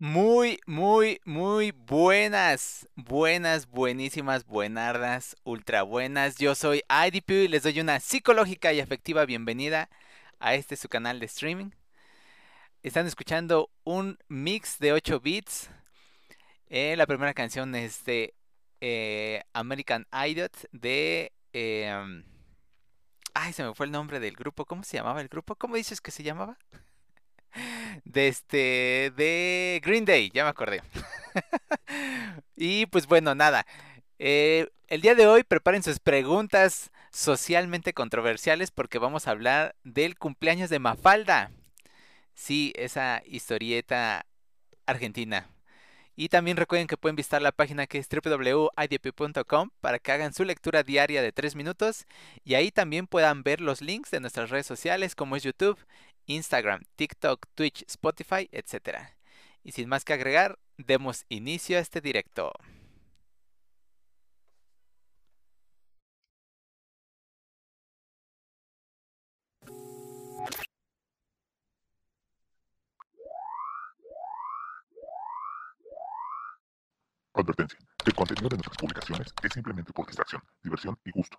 Muy, muy, muy buenas, buenas, buenísimas, buenardas, ultra buenas. Yo soy IDP y les doy una psicológica y afectiva bienvenida a este su canal de streaming. Están escuchando un mix de 8 bits. Eh, la primera canción es de eh, American Idiot de... em, ay, se me fue el nombre del grupo. ¿Cómo se llamaba el grupo? ¿Cómo dices que se llamaba? De este, de Green Day, ya me acordé. Y pues bueno, nada. eh, el día de hoy preparen sus preguntas socialmente controversiales porque vamos a hablar del cumpleaños de Mafalda. Sí, esa historieta argentina. Y también recuerden que pueden visitar la página que es www.idp.com para que hagan su lectura diaria de 3 minutos y ahí también puedan ver los links de nuestras redes sociales como es YouTube, Instagram, TikTok, Twitch, Spotify, etc. Y sin más que agregar, demos inicio a este directo. Advertencia. El contenido de nuestras publicaciones es simplemente por distracción, diversión y gusto.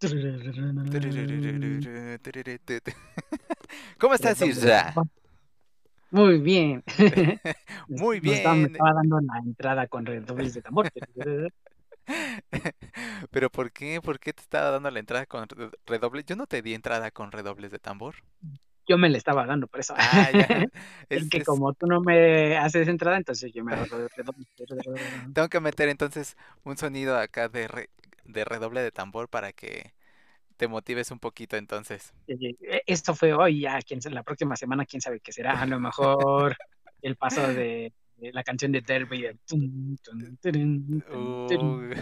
¿Cómo estás, Isra? Muy bien. Muy estaba, me bien. estaba dando la entrada con redobles de tambor. ¿Pero por qué? ¿Por qué te estaba dando la entrada con re- redoble? Yo no te di entrada con redobles de tambor. Yo me le estaba dando, por eso. Ah, ya. Es Es- que es- como tú no me haces entrada, entonces yo me hago redobles. Tengo que meter entonces un sonido acá de, re- de redoble de tambor para que te motives un poquito entonces. Eh, Esto fue hoy, ya quién la próxima semana, quién sabe qué será. A lo mejor el paso de, de la canción de Derby. turun. Uh,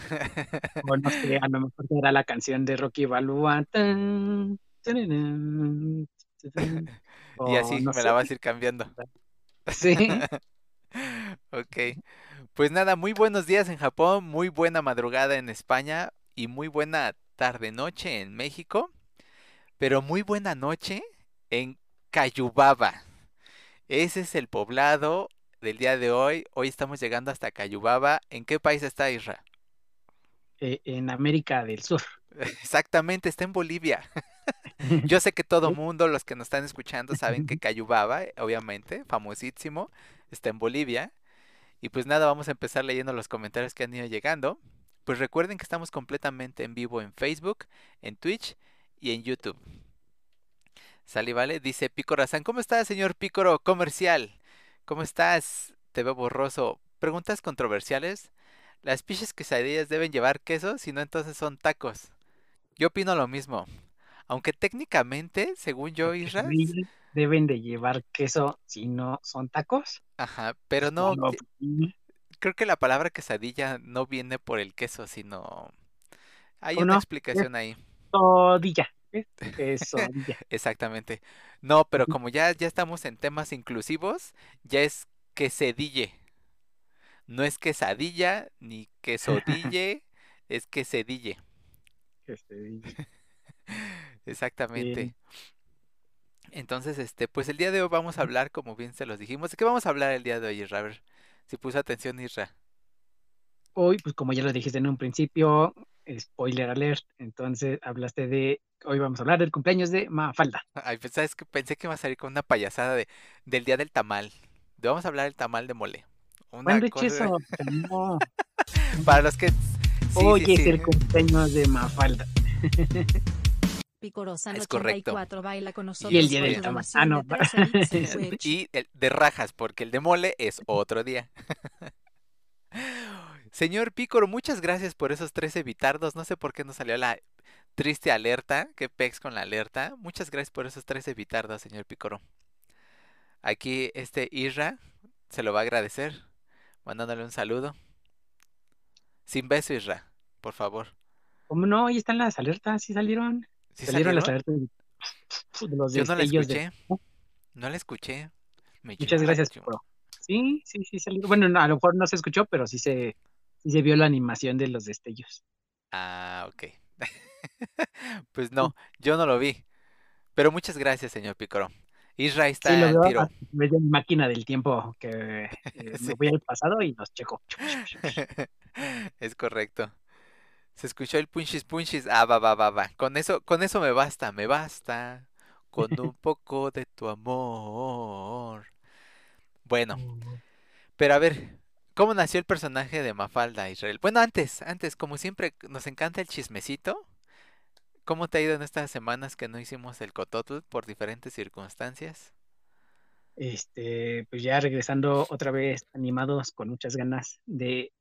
O no sé, a lo mejor será la canción de Rocky Balboa. y así no me sé. la vas a ir cambiando. Sí. Ok. Pues nada, muy buenos días en Japón, muy buena madrugada en España y muy buena tarde-noche en México, pero muy buena noche en Cayubaba. Ese es el poblado del día de hoy. Hoy estamos llegando hasta Cayubaba. ¿En qué país está Isra? eh, en América del Sur. Exactamente, está en Bolivia. Yo sé que todo mundo, los que nos están escuchando, saben que Cayubaba, eh, obviamente, famosísimo, está en Bolivia. Y pues nada, vamos a empezar leyendo los comentarios que han ido llegando. Pues recuerden que estamos completamente en vivo en Facebook, en Twitch y en YouTube. Sale, vale, dice Pícoro San, ¿cómo estás, señor Pícoro Comercial? ¿Cómo estás? Te veo borroso. Preguntas controversiales. ¿Las piches quesadillas deben llevar queso? Si no, entonces son tacos. Yo opino lo mismo. Aunque técnicamente, según yo, Isra, s- Quesadillas Deben de llevar queso si no son tacos. ajá, pero no, creo que la palabra quesadilla no viene por el queso, sino hay ¿O una no? explicación ahí. Quesadilla. ¿eh? Quesadilla. Exactamente. No, pero como ya, ya estamos en temas inclusivos, ya es quesadille. No es quesadilla ni quesodille, es quesadille. Quesadilla. Exactamente. Entonces, este, pues el día de hoy vamos a hablar, como bien se los dijimos. ¿De qué vamos a hablar el día de hoy, Isra? Si puso atención, Isra. Hoy, pues como ya lo dijiste en un principio, spoiler alert, entonces hablaste de, hoy vamos a hablar del cumpleaños de Mafalda. Ay, pues sabes que pensé que iba a salir con una payasada de, del día del tamal. De vamos a hablar del tamal de mole. Una ¿Cuándo he cosa- eso? No. Para los que. sí, Hoy sí, es el cumpleaños de Mafalda. Es 84 baila con nosotros. Y el día del su tamal. donación Ah, no. de 13 bits en Twitch. Y el de rajas, porque el de mole es otro día. Señor Pícoro, muchas gracias por esos 13 bitardos. No sé por qué nos salió la triste alerta. ¿Qué pex con la alerta? Muchas gracias por esos 13 bitardos, señor Pícoro. Aquí este Isra se lo va a agradecer, mandándole un saludo. Sin beso, Isra, por favor. ¿Cómo no? Ahí están las alertas, sí salieron. ¿Sí salieron, las alertas de los Yo no la de- escuché. No la escuché. Me Muchas gracias. Picoro. Sí, sí, sí salieron. Bueno, no, a lo mejor no se escuchó, pero sí se, sí se vio la animación de los destellos. Ah, ok. Pues no, yo no lo vi. Pero muchas gracias, señor Picoro. Isra está Sí, lo veo través de mi máquina del tiempo que eh, Sí. me voy al pasado y los checo. Es correcto. Se escuchó el punchis punchis. Ah, va, va, va, va. Con eso, con eso me basta, me basta. Con un poco de tu amor. Bueno, pero a ver, ¿cómo nació el personaje de Mafalda, Israel? Bueno, antes, antes, como siempre, nos encanta el chismecito. ¿Cómo te ha ido en estas semanas que no hicimos el cototl por diferentes circunstancias? Este, pues ya regresando otra vez animados con muchas ganas de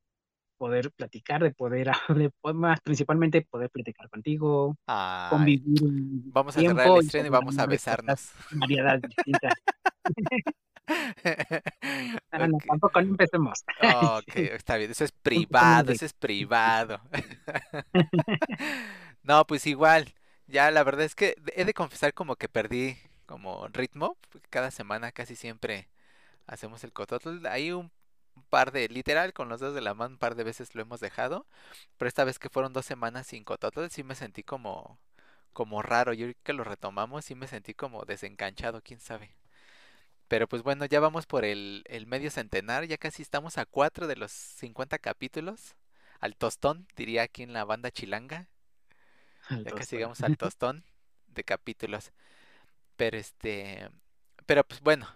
poder platicar, de poder, de po- más principalmente poder platicar contigo, Ay, convivir vamos a cerrar el estreno y vamos a hablar besarnos. variedades distintas. Ah, no, Ok. tampoco no empecemos. Ok, está bien, eso es privado, eso es privado. No, pues igual, ya la verdad es que he de confesar como que perdí como ritmo, porque cada semana casi siempre hacemos el cototl. Hay un par de, literal, con los dedos de la mano, un par de veces lo hemos dejado, pero esta vez que fueron dos semanas sin cototl, sí me sentí como, como raro. Yo que lo retomamos, sí me sentí como desencanchado, quién sabe. Pero pues bueno, ya vamos por el, el medio centenar, ya casi estamos a cuatro de los 50 capítulos. Al tostón, diría aquí en la banda chilanga. Al Ya casi llegamos al tostón de capítulos. Pero este, pero pues bueno,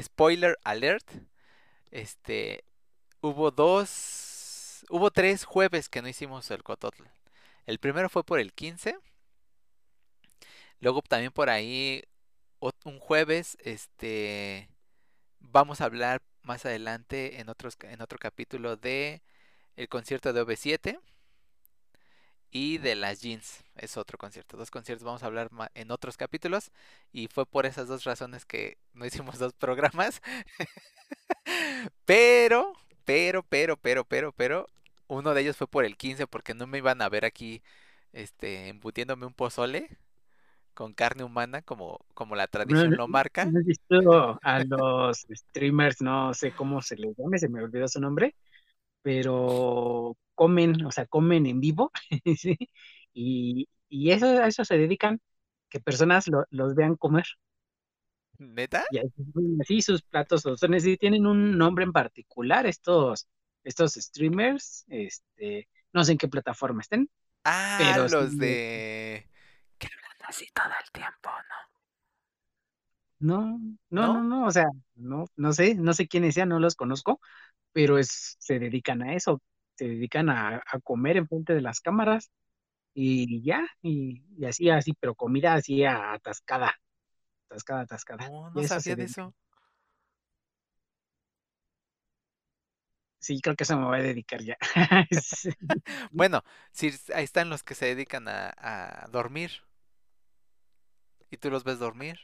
spoiler alert. Este, hubo dos, hubo tres jueves que no hicimos el cototl. El primero fue por el 15. Luego también por ahí un jueves, este, vamos a hablar más adelante en otros, en otro capítulo de el concierto de OV7 y de las jeans. Es otro concierto. Dos conciertos vamos a hablar en otros capítulos. Y fue por esas dos razones que no hicimos dos programas. Pero, pero, pero, pero, pero, pero, uno de ellos fue por el 15 porque no me iban a ver aquí, este, embutiéndome un pozole con carne humana como, como la tradición lo marca. ¿No has visto a los streamers, no sé cómo se les llame, se me olvidó su nombre, pero comen, o sea, comen en vivo, ¿sí? Y, y eso, a eso se dedican, que personas lo- los vean comer. ¿Neta? Y así sus platos o son así, tienen un nombre en particular, estos, estos streamers, este, no sé en qué plataforma estén, Ah, pero los sí, de... Que hablan así todo el tiempo, ¿no? no, no, no, ¿No? no, o sea, no, no sé, no sé quiénes sean, no los conozco, pero es, se dedican a eso, se dedican a, a comer enfrente de las cámaras y ya, y, y así, así, pero comida así atascada, atascada, atascada. No, no sabía de eso. Sí, creo que eso me voy a dedicar ya. Sí. Bueno, sí, ahí están los que se dedican a, a dormir. Y tú los ves dormir.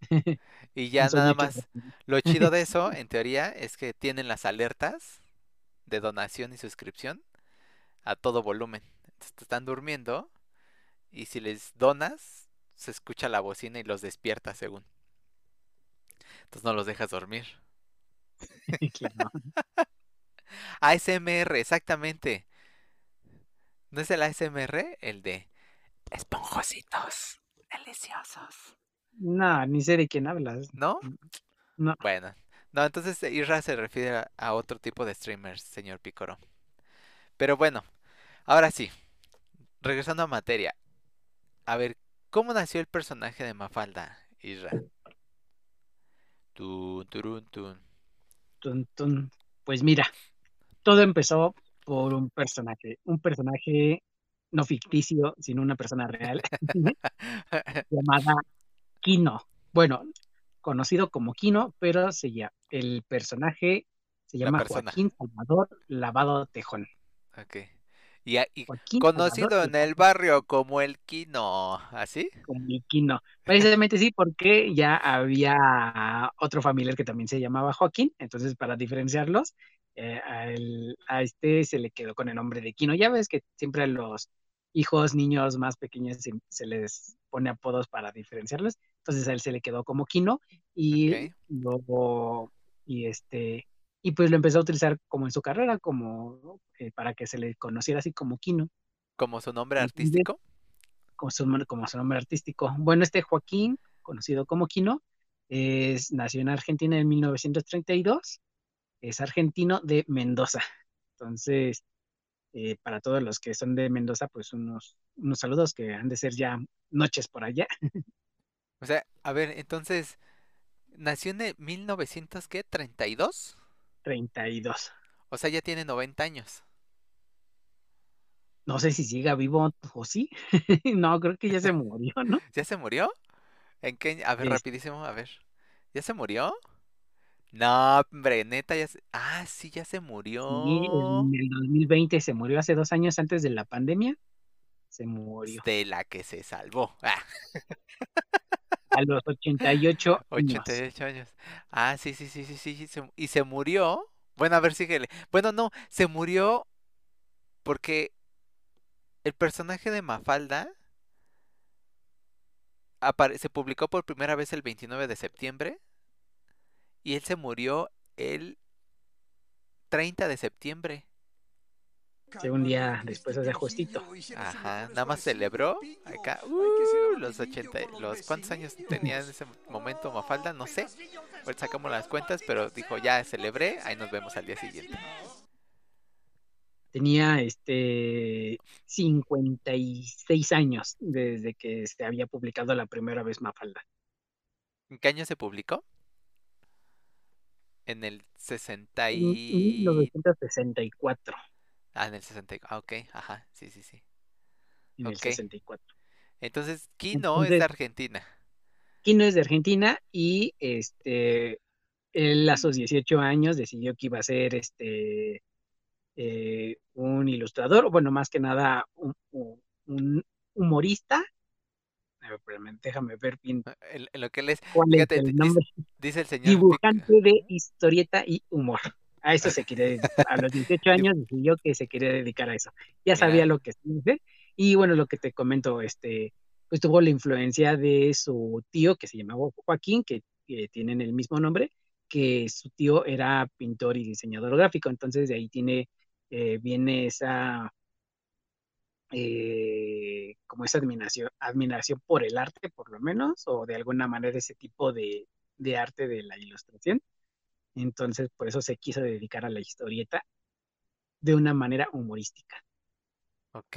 Y ya nada más, lo chido de eso, en teoría, es que tienen las alertas de donación y suscripción a todo volumen. Entonces te están durmiendo y si les donas, se escucha la bocina y los despierta según. Entonces no los dejas dormir. ASMR, exactamente. ¿No es el ASMR? El de esponjositos, deliciosos. No, ni sé de quién hablas. ¿No? No. Bueno, no, entonces Isra se refiere a, a otro tipo de streamers, señor Picoro. Pero bueno, ahora sí, regresando a materia. A ver, ¿cómo nació el personaje de Mafalda, Isra? Tun, turun, tun. Tun, tun. Pues mira, todo empezó por un personaje, un personaje no ficticio, sino una persona real, llamada Kino. Bueno, conocido como Kino, pero se llama, el personaje se La llama. Joaquín Salvador Lavado Tejón. Ok. Y, a- y conocido en el barrio como el Kino, ¿así? como el Kino. Precisamente sí, porque ya había otro familiar que también se llamaba Joaquín, entonces para diferenciarlos, eh, a, el- a este se le quedó con el nombre de Kino. Ya ves que siempre a los hijos, niños más pequeños se, se les pone apodos para diferenciarlos. Entonces a él se le quedó como Kino y luego, y este, y pues lo empezó a utilizar como en su carrera, como eh, para que se le conociera así como Kino, Como su nombre artístico. como su, nombre- como su nombre artístico. Bueno, este Joaquín, conocido como Kino, es, nació en Argentina en 1932, es argentino de Mendoza. Entonces, eh, para todos los que son de Mendoza, pues unos, unos saludos que han de ser ya noches por allá. O sea, a ver, entonces, nació en el 1900, ¿qué? ¿32? 32. O sea, ya tiene 90 años. No sé si siga vivo o sí. No, creo que ya se murió, ¿no? ¿Ya se murió? ¿En qué? A ver, Es- rapidísimo, a ver. ¿Ya se murió? No, hombre, neta, ya se... Ah, sí, ya se Sí, murió. en el 2020 se murió hace dos años antes de la pandemia. Se murió De la que se salvó. Ah, a los 88 años. 88 años. Ah, sí, sí, sí, sí, sí. Y se murió. Bueno, a ver, síguele. Bueno, no, se murió porque el personaje de Mafalda se publicó por primera vez el 29 de septiembre y él se murió el 30 de septiembre. Sí, un día después hace justito. Ajá, nada más celebró acá uh, los 80, los cuántos años tenía en ese momento Mafalda, no sé. Ahorita sacamos las cuentas, pero dijo, ya celebré, ahí nos vemos al día siguiente. Tenía este 56 años desde que se había publicado la primera vez Mafalda. ¿En qué año se publicó? En el 60 En y... 1964. Ah, en el 60. Ah, ok, ajá, sí, sí, sí. En el Ok. 64. Entonces, Kino es de Entonces- Argentina. Kino es de Argentina y este él a sus 18 años decidió que iba a ser este eh, un ilustrador, bueno, más que nada un, humorista. Ver, déjame ver bien En, en lo que él es, fíjate, es el nombre. dice el señor Dibujante de historieta y humor. A eso se quiere dedicar. A los 18 años decidió que se quería dedicar a eso. Ya sabía lo que se. Y bueno, lo que te comento, este, pues tuvo la influencia de su tío que se llamaba Joaquín, que, que tienen el mismo nombre, que su tío era pintor y diseñador gráfico. Entonces de ahí tiene, eh, viene esa, eh, como esa admiración, admiración por el arte, por lo menos, o de alguna manera ese tipo de, de arte de la ilustración. Entonces, por eso se quiso dedicar a la historieta de una manera humorística. Ok.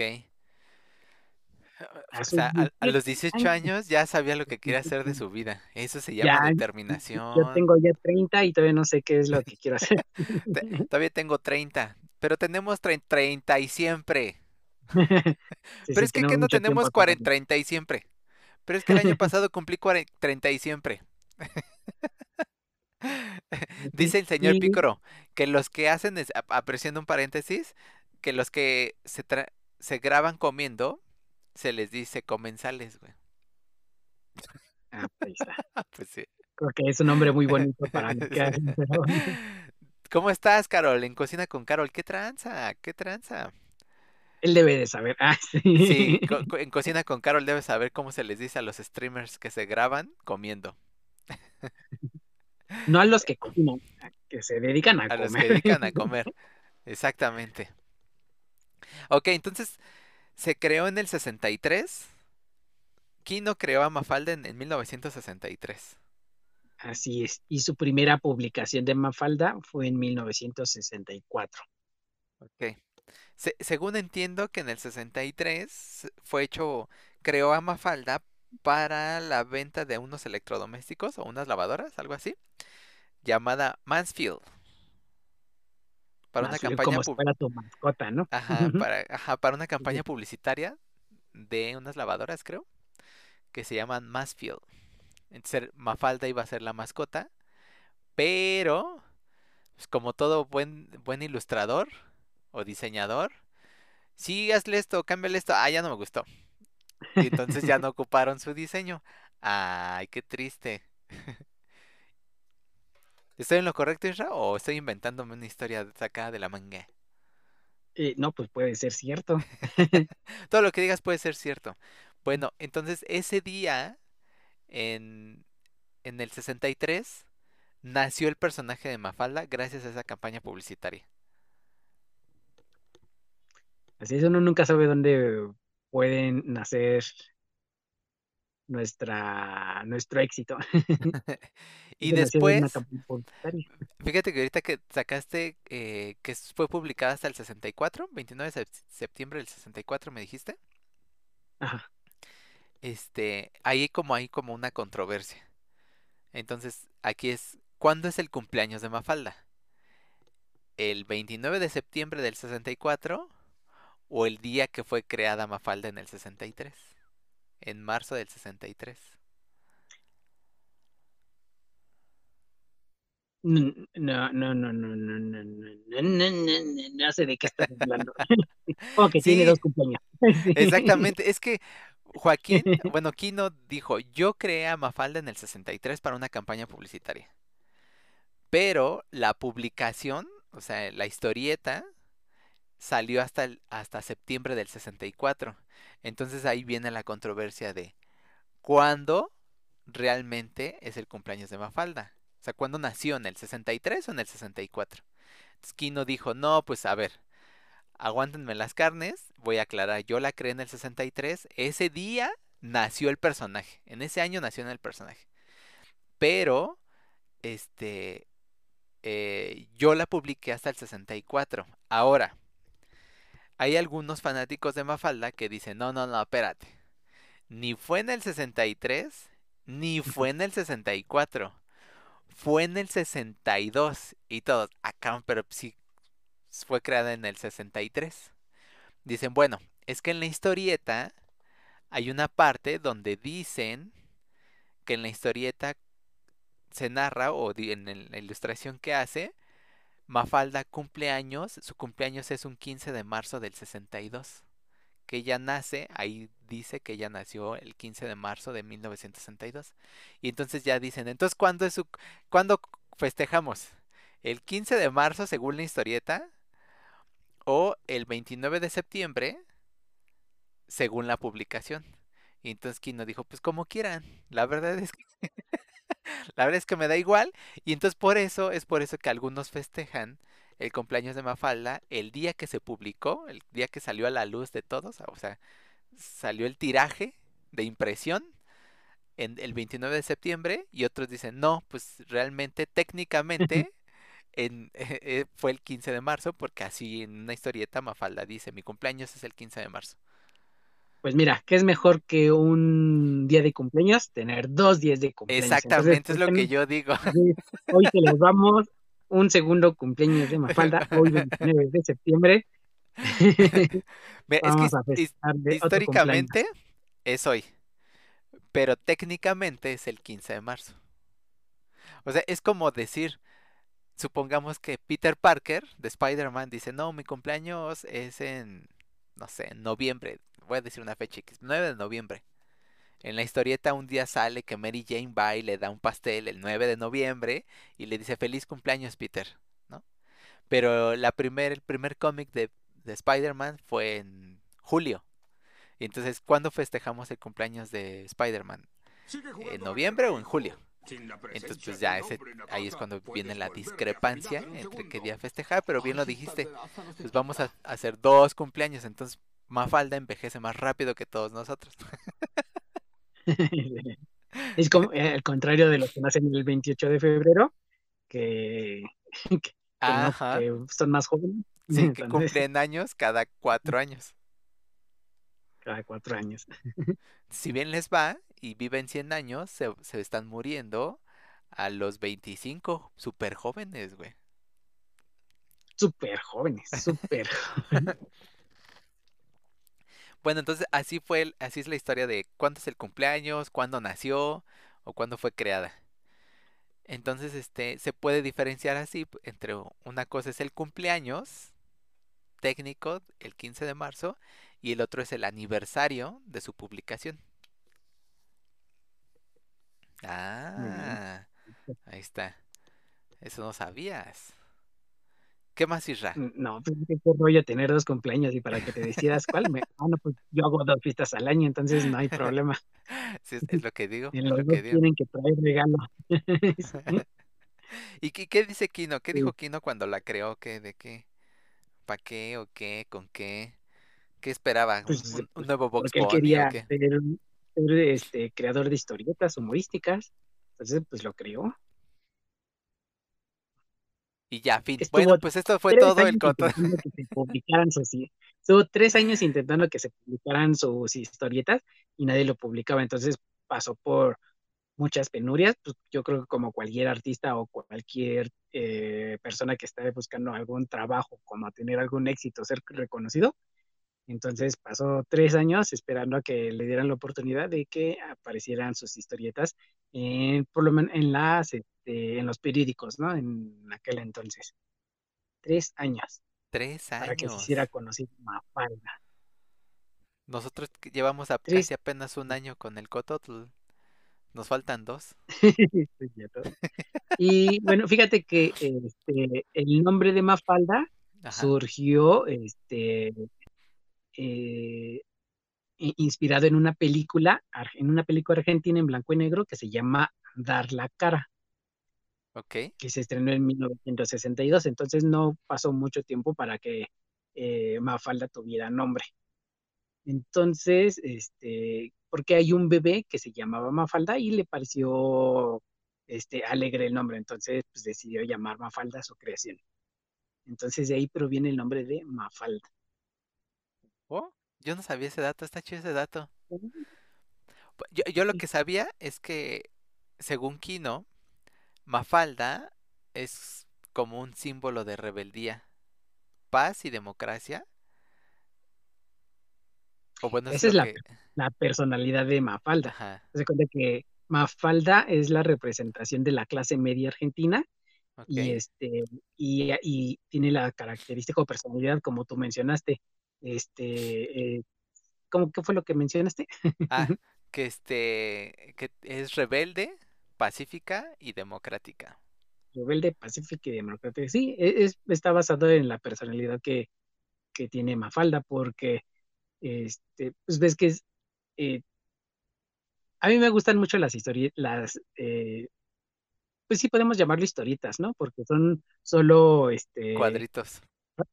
O sea, a, a los 18 18 años. ya sabía lo que quería hacer de su vida. Eso se llama Ya, determinación. Yo tengo ya 30 y todavía no sé qué es lo que quiero hacer. Todavía tengo 30, pero tenemos tre- 30 y siempre. Sí, Pero sí, es que, que no tenemos tiempo 40, todavía. 30 y siempre. Pero es que el año pasado cumplí 40, 30 y siempre. Dice el señor Y- Pícoro que los que hacen, es, ap- apreciando un paréntesis, que los que se, tra- se graban comiendo, se les dice comensales, güey. Ah, pues, sí. creo que es un nombre muy bonito para pero ¿Cómo estás, Carol? En Cocina con Carol. ¿Qué tranza? ¿Qué tranza? él debe de saber. Ah, sí. Sí, co- co- en Cocina con Carol debes saber cómo se les dice a los streamers que se graban comiendo. No a los que a que se dedican a, A los comer. que dedican a comer. Exactamente. Ok, entonces se creó en el 63. Kino creó a Mafalda en, en 1963. Así es. Y su primera publicación de Mafalda fue en 1964. Ok. Se- según entiendo que en el 63 fue hecho, creó a Mafalda para la venta de unos electrodomésticos o unas lavadoras, algo así, llamada Mansfield. Para una campaña como si pub- fuera tu mascota, ¿no? Ajá, para, ajá, para una campaña publicitaria de unas lavadoras, creo, que se llaman Mansfield. Entonces Mafalda iba a ser la mascota, pero pues, como todo buen buen ilustrador o diseñador, sí, hazle esto, cámbiale esto, ah, ya no me gustó. Y entonces ya no ocuparon su diseño. Ay, qué triste. ¿Estoy en lo correcto, Isra? ¿O estoy inventándome una historia sacada de la manga? Eh, no, pues puede ser cierto. Todo lo que digas puede ser cierto. Bueno, entonces ese día, en, en el 63, nació el personaje de Mafalda gracias a esa campaña publicitaria. Así es, uno nunca sabe dónde pueden nacer nuestra, nuestro éxito. Y de después, fíjate que ahorita que sacaste eh, que fue publicada hasta el 64, 29 de sep- septiembre del 64, me dijiste. Ajá. Este, ahí como hay como una controversia. Entonces, aquí es, ¿cuándo es el cumpleaños de Mafalda? ¿El 29 de septiembre del 64 o el día que fue creada Mafalda en el 63? En marzo del 63. No, no, no, no, no, no, no, no, no, no, no, no, no sé de qué estás hablando. Como que tiene dos cumpleaños. Sí. exactamente. Es que Joaquín, bueno, Kino dijo, yo creé a Mafalda en el 63 para una campaña publicitaria. Pero la publicación, o sea, la historieta, salió hasta, hasta septiembre del 64. Entonces ahí viene la controversia de cuándo realmente es el cumpleaños de Mafalda. O sea, ¿cuándo nació? ¿En el 63 o en el 64? Entonces Kino dijo, no, pues a ver, aguántenme las carnes, voy a aclarar, yo la creé en el 63, ese día nació el personaje, en ese año nació en el personaje. Pero, este, eh, yo la publiqué hasta el 64. Ahora, hay algunos fanáticos de Mafalda que dicen, no, no, no, espérate. Ni fue en el 63, ni fue en el 64. Fue en el 62. Y todos, acá, pero sí fue creada en el 63. Dicen, bueno, es que en la historieta hay una parte donde dicen que en la historieta se narra, o en la ilustración que hace, Mafalda cumpleaños, su cumpleaños es un 15 de marzo del 62. Que ella nace, ahí dice que ella nació el 15 de marzo de 1962. Y entonces ya dicen, entonces ¿cuándo es su cuándo festejamos? ¿El 15 de marzo según la historieta o el 29 de septiembre según la publicación? Y entonces Kino dijo, pues como quieran. La verdad es que la verdad es que me da igual. Y entonces por eso, es por eso que algunos festejan el cumpleaños de Mafalda el día que se publicó, el día que salió a la luz de todos, o sea, salió el tiraje de impresión en el 29 de septiembre y otros dicen, no, pues realmente, técnicamente, en, eh, fue el 15 de marzo, porque así en una historieta Mafalda dice, mi cumpleaños es el 15 de marzo. Pues mira, ¿qué es mejor que un día de cumpleaños? Tener dos días de cumpleaños. Entonces, Exactamente, es ¿por lo que yo digo. Hoy celebramos un segundo cumpleaños de Mafalda, hoy 29 de septiembre. Es que Vamos a de históricamente es hoy, pero técnicamente es el 15 de marzo. O sea, es como decir, supongamos que Peter Parker de Spider-Man dice, no, mi cumpleaños es en, no sé, en noviembre. Voy a decir una fecha X, 9 de noviembre. En la historieta un día sale que Mary Jane va y le da un pastel el 9 de noviembre y le dice feliz cumpleaños Peter, ¿no? Pero la primer, el primer cómic de, de Spider-Man fue en julio. Y entonces, ¿cuándo festejamos el cumpleaños de Spider-Man? ¿En noviembre o en julio? Entonces, pues ya ese, ahí es cuando viene la discrepancia entre qué día festejar, pero bien lo dijiste, pues vamos a hacer dos cumpleaños, entonces Mafalda envejece más rápido que todos nosotros. Es como eh, al contrario de los que nacen el 28 de febrero, que, que, que no, Ajá, que son más jóvenes. sí, que cumplen años cada cuatro años. cada cuatro años. Si bien les va y viven 100 años, se, se están muriendo a los 25, súper jóvenes, güey. Súper jóvenes, súper jóvenes. Bueno, entonces así fue, el- así es la historia de cuándo es el cumpleaños, cuándo nació o cuándo fue creada. Entonces, este, se puede diferenciar así entre una cosa es el cumpleaños técnico, el 15 de marzo, y el otro es el aniversario de su publicación. Ah, ahí está. Eso no sabías. ¿Qué más, Isra? Mm, No, pues qué rollo tener dos cumpleaños y para que te decidas cuál. Me... Ah, no, pues yo hago dos fiestas al año, entonces no hay problema. Sí, es, lo que digo, En es los lo dos que digo. tienen que traer regalo. ¿Y qué, qué dice Kino? ¿Qué sí. dijo Kino cuando la creó? ¿Qué, de qué? ¿Para qué o qué? ¿Con qué? ¿Qué esperaba? ¿Un, Pues, un- un pues, nuevo Box porque él quería ser, ser, este creador de historietas humorísticas. Entonces, pues lo creó. Y ya, fin. Estuvo Bueno, pues esto fue todo el años coto. intentando que se publicaran sus hi- estuvo tres años intentando que se publicaran sus historietas y nadie lo publicaba. Entonces pasó por muchas penurias, pues yo creo que como cualquier artista o cualquier eh, persona que esté buscando algún trabajo, como tener algún éxito, ser reconocido. Entonces pasó tres años esperando a que le dieran la oportunidad de que aparecieran sus historietas en, por lo menos en las, este, en los periódicos, ¿no? En aquel entonces. Tres años Tres para que se años. hiciera conocido Mafalda. Nosotros llevamos a casi apenas un año con el Cototl. Nos faltan dos. Y bueno, fíjate que este, el nombre de Mafalda Ajá. surgió este, eh, inspirado en una película, en una película argentina en blanco y negro que se llama Dar la cara, Ok. que se estrenó en 1962. Entonces no pasó mucho tiempo para que eh, Mafalda tuviera nombre. Entonces, este, porque hay un bebé que se llamaba Mafalda y le pareció este, alegre el nombre, entonces pues, decidió llamar Mafalda a su creación. Entonces de ahí proviene el nombre de Mafalda. Oh, yo no sabía ese dato. Está chido ese dato. Yo, yo lo que sabía es que, según Kino, Mafalda es como un símbolo de rebeldía, paz y democracia. O bueno, Esa es la, que... la personalidad de Mafalda. Ajá, Se cuenta que Mafalda es la representación de la clase media argentina y, este, y, y tiene la característica o personalidad, como tú mencionaste. Este, eh, ¿cómo qué fue lo que mencionaste? Ah, que este, que es rebelde, pacífica y democrática. Rebelde, pacífica y democrática. Sí, e- es, está basado en la personalidad que, que tiene Mafalda, porque este, pues ves que es, eh, a mí me gustan mucho las historias, las, eh, pues sí podemos llamarlo historietas, ¿no? Porque son solo este, Cuadritos. Ajá,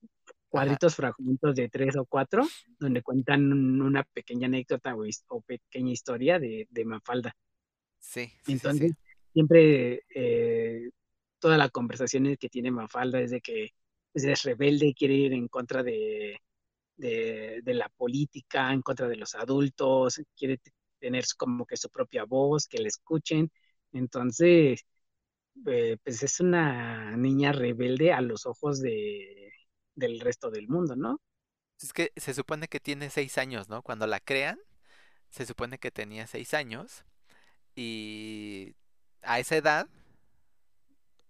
cuadritos, fragmentos de tres o cuatro, donde cuentan un- una pequeña anécdota o, pequeña historia de, de Mafalda. Sí, sí, sí, Entonces, sí. siempre eh, toda la conversación que tiene Mafalda es de que pues, es rebelde, quiere ir en contra de, de, de la política, en contra de los adultos, quiere tener como que su propia voz, que le escuchen. Entonces, eh, pues es una niña rebelde a los ojos de, del resto del mundo, ¿no? Es que se supone que tiene seis años, ¿no? Cuando la crean, se supone que tenía seis años y a esa edad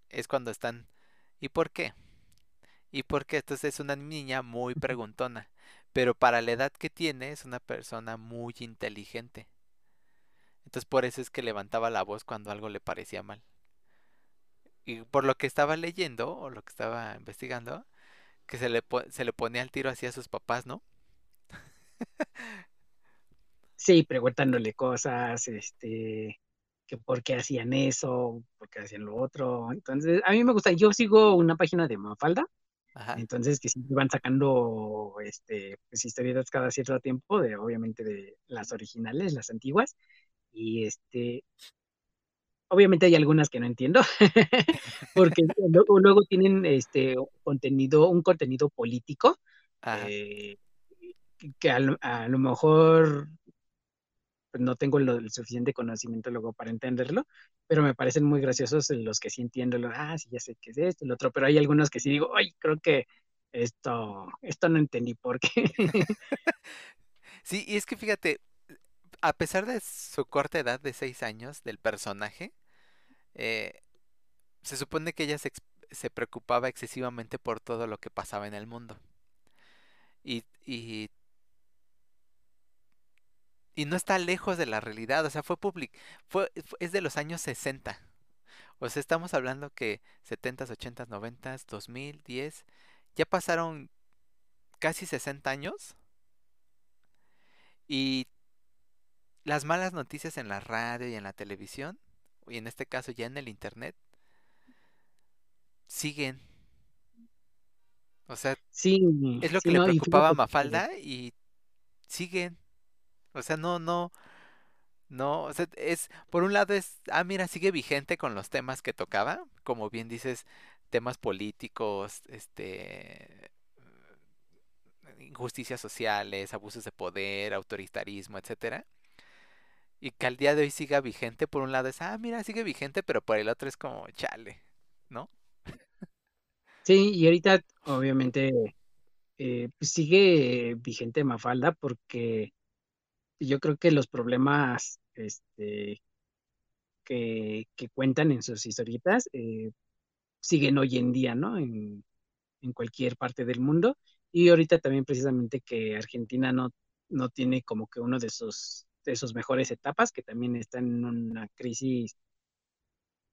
es cuando están. ¿Y por qué? ¿Y por qué? Entonces es una niña muy preguntona, pero para la edad que tiene es una persona muy inteligente. Entonces por eso es que levantaba la voz cuando algo le parecía mal. Y por lo que estaba leyendo o lo que estaba investigando, que se le, po- se le ponía al tiro así a sus papás, ¿no? Sí, preguntándole cosas, este, que por qué hacían eso, por qué hacían lo otro. Entonces, a mí me gusta, yo sigo una página de Mafalda, Ajá. entonces que siempre van sacando este, pues, historietas cada cierto tiempo, de, obviamente de las originales, las antiguas, y este, obviamente hay algunas que no entiendo, porque luego, luego tienen este contenido, un contenido político, eh, que- que a lo, a lo mejor no tengo lo- el suficiente conocimiento luego para entenderlo, pero me parecen muy graciosos los que sí entiendo, lo, ah, sí, ya sé qué es esto, el otro, pero hay algunos que sí digo, ay, creo que esto, esto no entendí por qué. Sí, y es que fíjate, a pesar de su corta edad de seis años del personaje, eh, se supone que ella se, se preocupaba excesivamente por todo lo que pasaba en el mundo. Y, y, y no está lejos de la realidad, o sea, fue public, fue, es de los años 60. O sea, estamos hablando que 70s, 80s, 90s, 2000, 10, ya pasaron casi 60 años y las malas noticias en la radio y en la televisión, y en este caso ya en el internet, siguen. O sea, Sí, es lo sí, que le no, preocupaba a Mafalda y siguen. O sea, no, no, no, o sea, es, por un lado es, ah, mira, sigue vigente con los temas que tocaba, como bien dices, temas políticos, este, injusticias sociales, abusos de poder, autoritarismo, etcétera. Y que al día de hoy siga vigente, por un lado es, ah, mira, sigue vigente, pero por el otro es como, chale, ¿no? Sí, y ahorita obviamente eh, pues sigue vigente Mafalda porque yo creo que los problemas este, que, que cuentan en sus historietas eh, siguen hoy en día, ¿no? En, en cualquier parte del mundo. Y ahorita también precisamente que Argentina no, no tiene como que uno de sus, de sus mejores etapas, que también está en una crisis,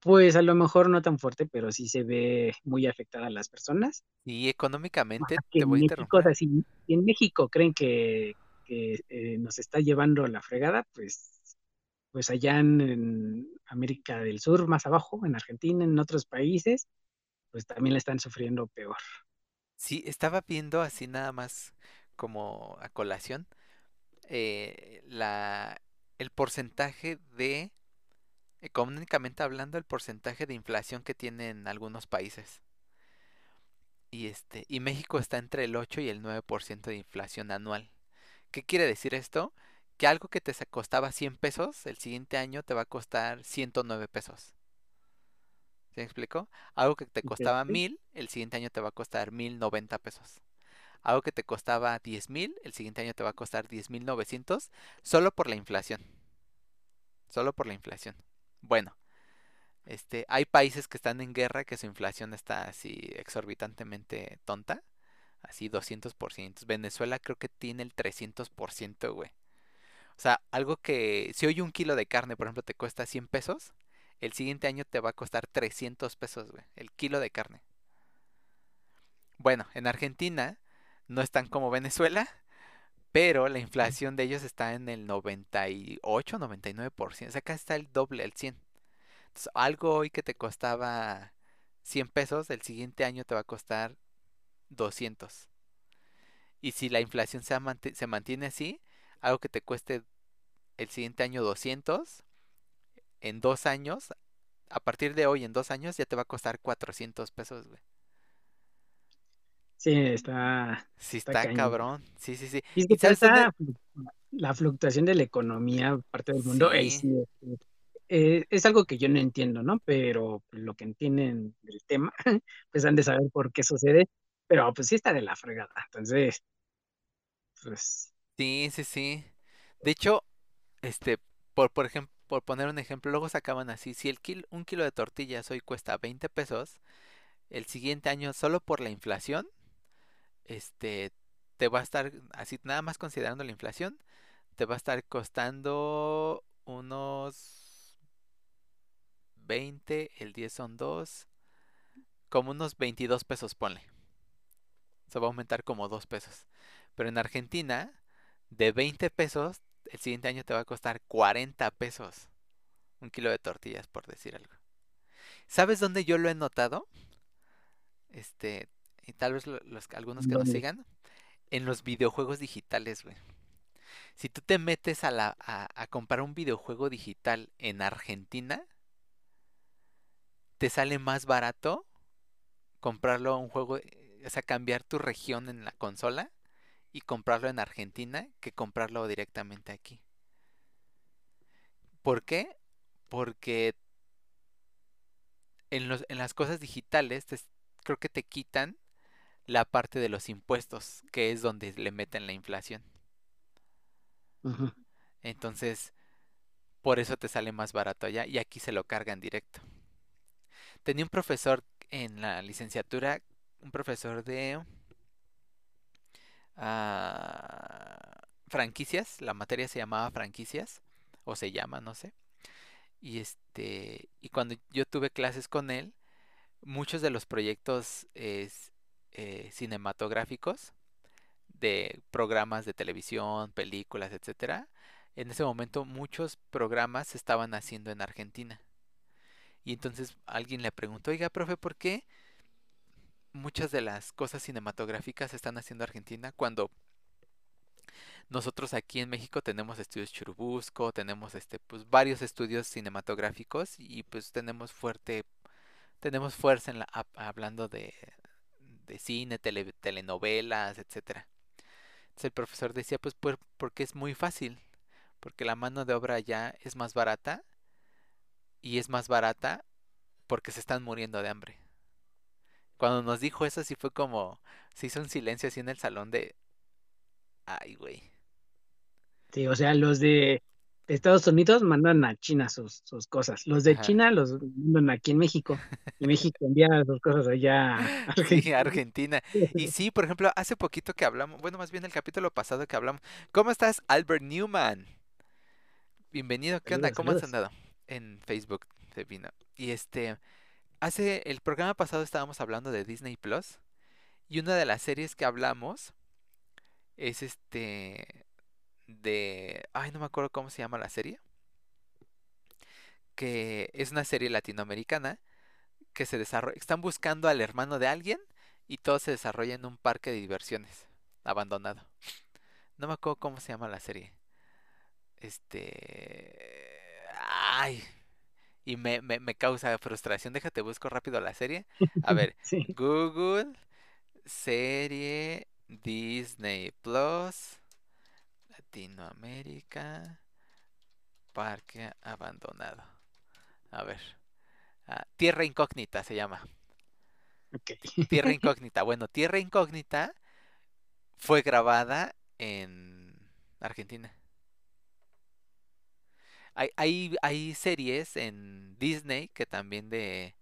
pues a lo mejor no tan fuerte, pero sí se ve muy afectada a las personas. Y económicamente, te voy a en México, o interrumpir. sea, si en México creen que, que, eh, nos está llevando la fregada, pues, pues allá en, en América del Sur, más abajo, en Argentina, en otros países, pues también la están sufriendo peor. Sí, estaba viendo así nada más como a colación eh, la, el porcentaje de, económicamente hablando, el porcentaje de inflación que tienen algunos países. Y este, y México está entre el 8 y el 9% de inflación anual. ¿Qué quiere decir esto? Que algo que te costaba 100 pesos, el siguiente año te va a costar 109 pesos. ¿Sí me explico? Algo que te costaba Ok. 1000, el siguiente año te va a costar 1090 pesos. Algo que te costaba 10.000, el siguiente año te va a costar 10.900, solo por la inflación. Solo por la inflación. Bueno, este, hay países que están en guerra que su inflación está así exorbitantemente tonta, así 200%. Venezuela creo que tiene el 300%, güey. O sea, algo que si hoy un kilo de carne, por ejemplo, te cuesta 100 pesos, el siguiente año te va a costar 300 pesos, güey, el kilo de carne. Bueno, en Argentina no están como Venezuela, pero la inflación de ellos está en el 98, 99%, o sea, acá está el doble, el 100. Entonces, algo hoy que te costaba 100 pesos, el siguiente año te va a costar 200. Y si la inflación se, mant- se mantiene así, algo que te cueste el siguiente año 200, en dos años, a partir de hoy en dos años ya te va a costar 400 pesos, güey. Sí, está, Sí, está cabrón. Sí, sí, sí. Y es ¿Y que dónde? la fluctuación de la economía parte del mundo, ahí Sí, sí, eh, es algo que yo no entiendo, ¿no? Pero lo que entienden del tema, pues han de saber por qué sucede, pero pues sí está de la fregada. Entonces, pues, sí, sí, sí. De hecho, este, por, por ejemplo, por poner un ejemplo, luego sacaban así, si el kil- un kilo de tortillas hoy cuesta 20 pesos, el siguiente año solo por la inflación, este, te va a estar, así nada más considerando la inflación, te va a estar costando unos 20, el 10 son 2, como unos 22 pesos, ponle. Se va a aumentar como 2 pesos. Pero en Argentina, de 20 pesos, el siguiente año te va a costar 40 pesos. Un kilo de tortillas, por decir algo. ¿Sabes dónde yo lo he notado? Este, y tal vez los, algunos que nos sigan, en los videojuegos digitales, güey. Si tú te metes a, la, a, a comprar un videojuego digital en Argentina, te sale más barato comprarlo a un juego, o sea, cambiar tu región en la consola y comprarlo en Argentina que comprarlo directamente aquí. ¿Por qué? Porque en los, en las cosas digitales te creo que te quitan la parte de los impuestos, que es donde le meten la inflación. Entonces, por eso te sale más barato allá y aquí se lo cargan directo. Tenía un profesor en la licenciatura, un profesor de ah, franquicias, la materia se llamaba franquicias, o se llama, no sé. Y este, y cuando yo tuve clases con él, muchos de los proyectos eh, cinematográficos de programas de televisión, películas, etcétera, en ese momento muchos programas se estaban haciendo en Argentina. Y entonces alguien le preguntó, oiga, profe, ¿por qué muchas de las cosas cinematográficas se están haciendo en Argentina cuando nosotros aquí en México tenemos estudios Churubusco, tenemos este, pues varios estudios cinematográficos y pues tenemos fuerte, tenemos fuerza en la, hab- hablando de, de cine, tele- telenovelas, etcétera. Entonces el profesor decía, pues por- porque es muy fácil, porque la mano de obra allá es más barata y es más barata porque se están muriendo de hambre. Cuando nos dijo eso sí fue como, se hizo un silencio así en el salón de, ay, güey. Sí, o sea, los de Estados Unidos mandan a China sus, sus cosas. Los de Ajá. China los mandan aquí en México. Y México envía sus cosas allá a Sí, Argentina. Argentina. Y sí, por ejemplo, hace poquito que hablamos, bueno, más bien el capítulo pasado que hablamos. ¿Cómo estás, Albert Newman? Bienvenido, ¿qué onda? Saludos, ¿Cómo has andado? En Facebook te vino. Y este, hace el programa pasado estábamos hablando de Disney Plus y una de las series que hablamos es este de, ay, no me acuerdo cómo se llama la serie, que es una serie latinoamericana que se desarrolla, están buscando al hermano de alguien y todo se desarrolla en un parque de diversiones abandonado. No me acuerdo cómo se llama la serie. Este, ay, y me, me, me causa frustración. Déjate busco rápido la serie. A ver, Sí. Google serie Disney Plus Latinoamérica Parque abandonado. A ver. ah, Tierra Incógnita se llama. Tierra Incógnita. Bueno, Tierra Incógnita fue grabada en Argentina. Hay, hay, hay series en Disney que también de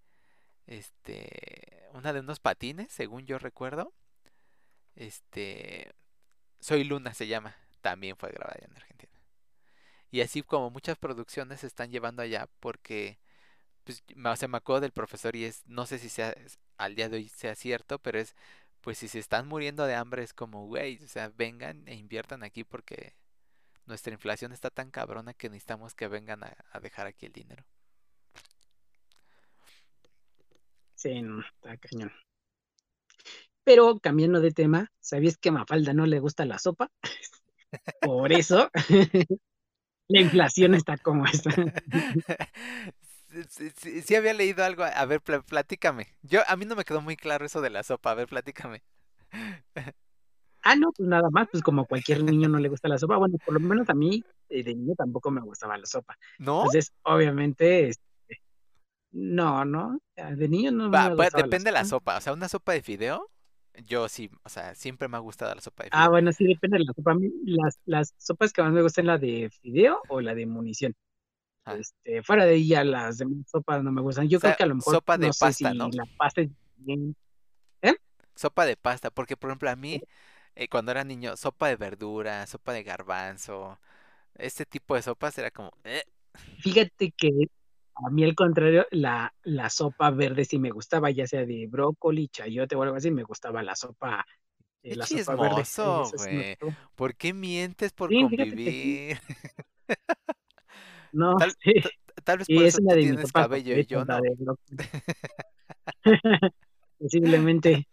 este una de unos patines, según yo recuerdo. Este Soy Luna se llama, también fue grabada en Argentina. Y así como muchas producciones se están llevando allá porque pues me- se me acuerdo del profesor y es no sé si sea al día de hoy sea cierto, pero es pues si se están muriendo de hambre es como, güey, o sea, vengan e inviertan aquí porque nuestra inflación está tan cabrona que necesitamos que vengan a, a dejar aquí el dinero. Sí, no, está cañón. Pero cambiando de tema, ¿sabías que a Mafalda no le gusta la sopa? Por eso la inflación está como está. Sí, sí, sí, sí había leído algo, a ver, pla- platícame. Yo, a mí no me quedó muy claro eso de la sopa, a ver, platícame. Ah, no, pues nada más, pues como cualquier niño no le gusta la sopa. Bueno, por lo menos a mí eh, de niño tampoco me gustaba la sopa. ¿No? Entonces, obviamente, este, no, no, ah, de niño no me va, gustaba la depende de la sopa. o sea, una sopa de fideo, yo sí, o sea, siempre me ha gustado la sopa de Ah, fideo. bueno, sí, depende de la sopa. A mí las, las sopas que más me gustan la de fideo o la de munición. Ah, Este, fuera de ella, las demás sopas no me gustan. O Yo creo que a lo mejor, sopa de no sé pasta, ¿no? la pasta es bien. ¿Eh? Sopa de pasta, porque por ejemplo a mí, eh, cuando era niño, sopa de verdura, sopa de garbanzo, este tipo de sopas era como, "Eh". Fíjate que a mí al contrario, la, la sopa verde sí me gustaba, ya sea de brócoli, chayote o algo así, me gustaba la sopa, eh, la sopa verde. sí. ¿Por qué mientes por Sí, sí. convivir? No, Tal, vez por es eso tú tienes cabello y yo no. Posiblemente.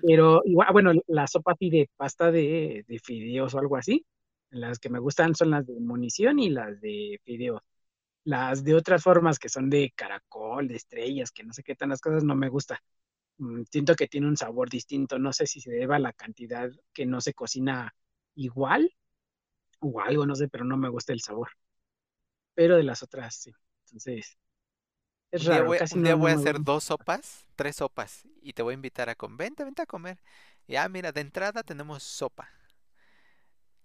Pero igual, bueno, la sopa de pasta de, de fideos o algo así, las que me gustan son las de munición y las de fideos. Las de otras formas que son de caracol, de estrellas, que no sé qué tan las cosas, no me gusta. Mm, Siento que tiene un sabor distinto. No sé si se deba a la cantidad que no se cocina igual o algo, no sé, pero no me gusta el sabor. Pero de las otras sí. Entonces, es Un día raro, voy, casi un día no, voy a hacer dos sopas, tres sopas, y te voy a invitar a comer. Vente, vente a comer. Ya, mira, de entrada tenemos sopa.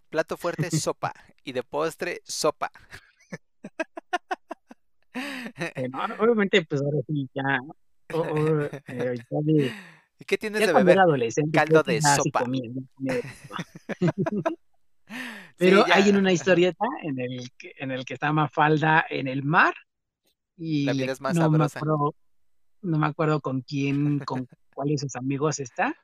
Plato fuerte, sopa. Y de postre, sopa. Eh, no, obviamente, pues ahora sí, ya, eh, ya, de- ¿Y qué tienes ya de beber? Caldo de sopa. Sí, Pero hay en una historieta en el que, en el que está Mafalda en el mar y La es más no me sabrosa. acuerdo, no me acuerdo con quién, con cuál de sus amigos está.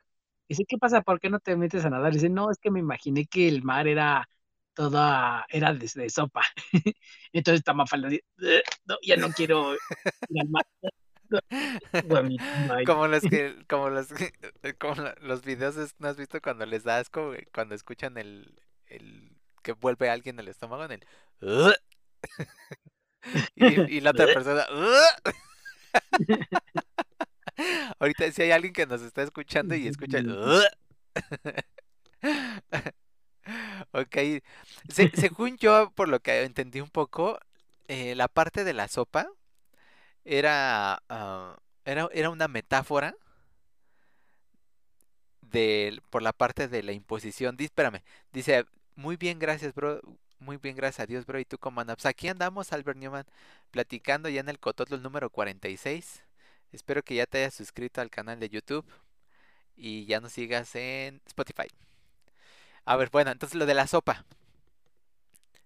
Dice, ¿qué pasa? ¿Por qué no te metes a nadar? Dice, no, es que me imaginé que el mar era toda, era de, de sopa. Entonces está Mafalda, dice, "Ugh, no, ya no quiero ir al mar. Como los que, como los, como los videos, es- ¿no has visto cuando les da asco? Cuando escuchan el, el que vuelve a alguien el estómago en el. Y, y la otra persona "Ugh". Ahorita si hay alguien que nos está escuchando y escucha. Ok, se- según yo, por lo que entendí un poco, eh, la parte de la sopa era, ah, era, era una metáfora del- por la parte de la imposición. Dice, espérame, dice, muy bien, gracias, bro. Muy bien, gracias a Dios, bro. ¿Y tú cómo andas? Pues aquí andamos, Albert Newman, platicando ya en el Cototlo número 46. Espero que ya te hayas suscrito al canal de YouTube y ya nos sigas en Spotify. A ver, bueno, entonces lo de la sopa.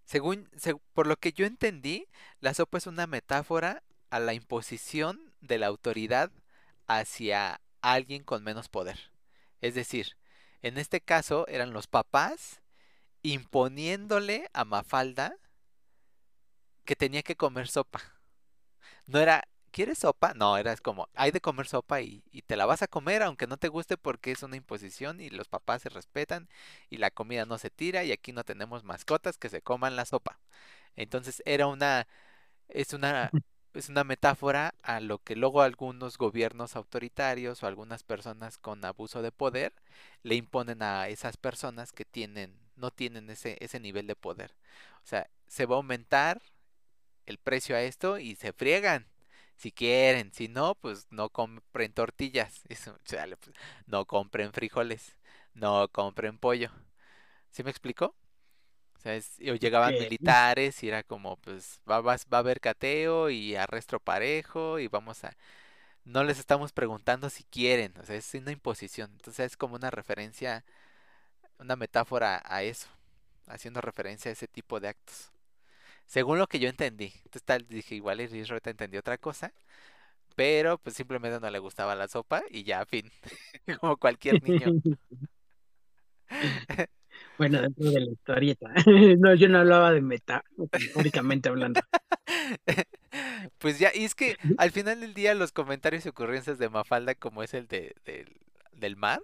Según, seg- por lo que yo entendí, la sopa es una metáfora a la imposición de la autoridad hacia alguien con menos poder. Es decir, en este caso eran los papás imponiéndole a Mafalda que tenía que comer sopa. No era, ¿quieres sopa? No, era como, hay de comer sopa y, y te la vas a comer aunque no te guste porque es una imposición y los papás se respetan y la comida no se tira y aquí no tenemos mascotas que se coman la sopa. Entonces era una, es una, es una metáfora a lo que luego algunos gobiernos autoritarios o algunas personas con abuso de poder le imponen a esas personas que tienen, no tienen ese, ese nivel de poder. O sea, se va a aumentar el precio a esto y se friegan. Si quieren, si no, pues no compren tortillas. Eso, chale, pues, no compren frijoles, no compren pollo. ¿Sí me explico? O sea, es- o llegaban militares y era como, pues, va, vas- va a haber cateo y arresto parejo y vamos a... No les estamos preguntando si quieren, o sea, es una imposición. Entonces es como una referencia, una metáfora a eso, haciendo referencia a ese tipo de actos. Según lo que yo entendí. Entonces tal, dije, igual Iris ahorita entendió otra cosa, pero pues simplemente no le gustaba la sopa y ya, fin. Como cualquier niño. Bueno, dentro de la historieta. No, yo no hablaba de meta, metafóricamente hablando. Pues ya, y es que al final del día los comentarios y ocurrencias de Mafalda, como es el de, del, del mar,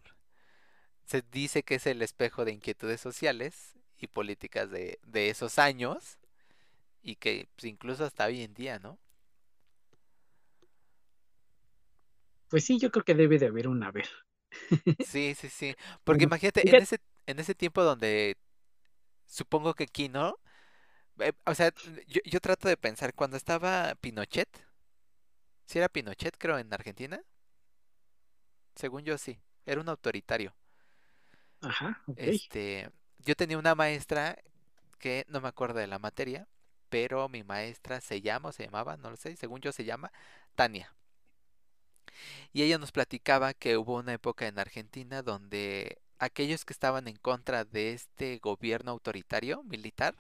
se dice que es el espejo de inquietudes sociales y políticas de, de esos años y que pues, incluso hasta hoy en día, ¿no? Pues sí, yo creo que debe de haber una vez. Sí, sí, sí. Porque imagínate, en ese, en ese tiempo donde supongo que aquí, ¿no? Eh, O sea, yo, yo trato de pensar, cuando estaba Pinochet, si era Pinochet, creo, en Argentina, según yo sí, era un autoritario. Ajá. Este, yo tenía una maestra que no me acuerdo de la materia, pero mi maestra se llama se llamaba, no lo sé, según yo se llama Tania. Y ella nos platicaba que hubo una época en Argentina donde aquellos que estaban en contra de este gobierno autoritario militar,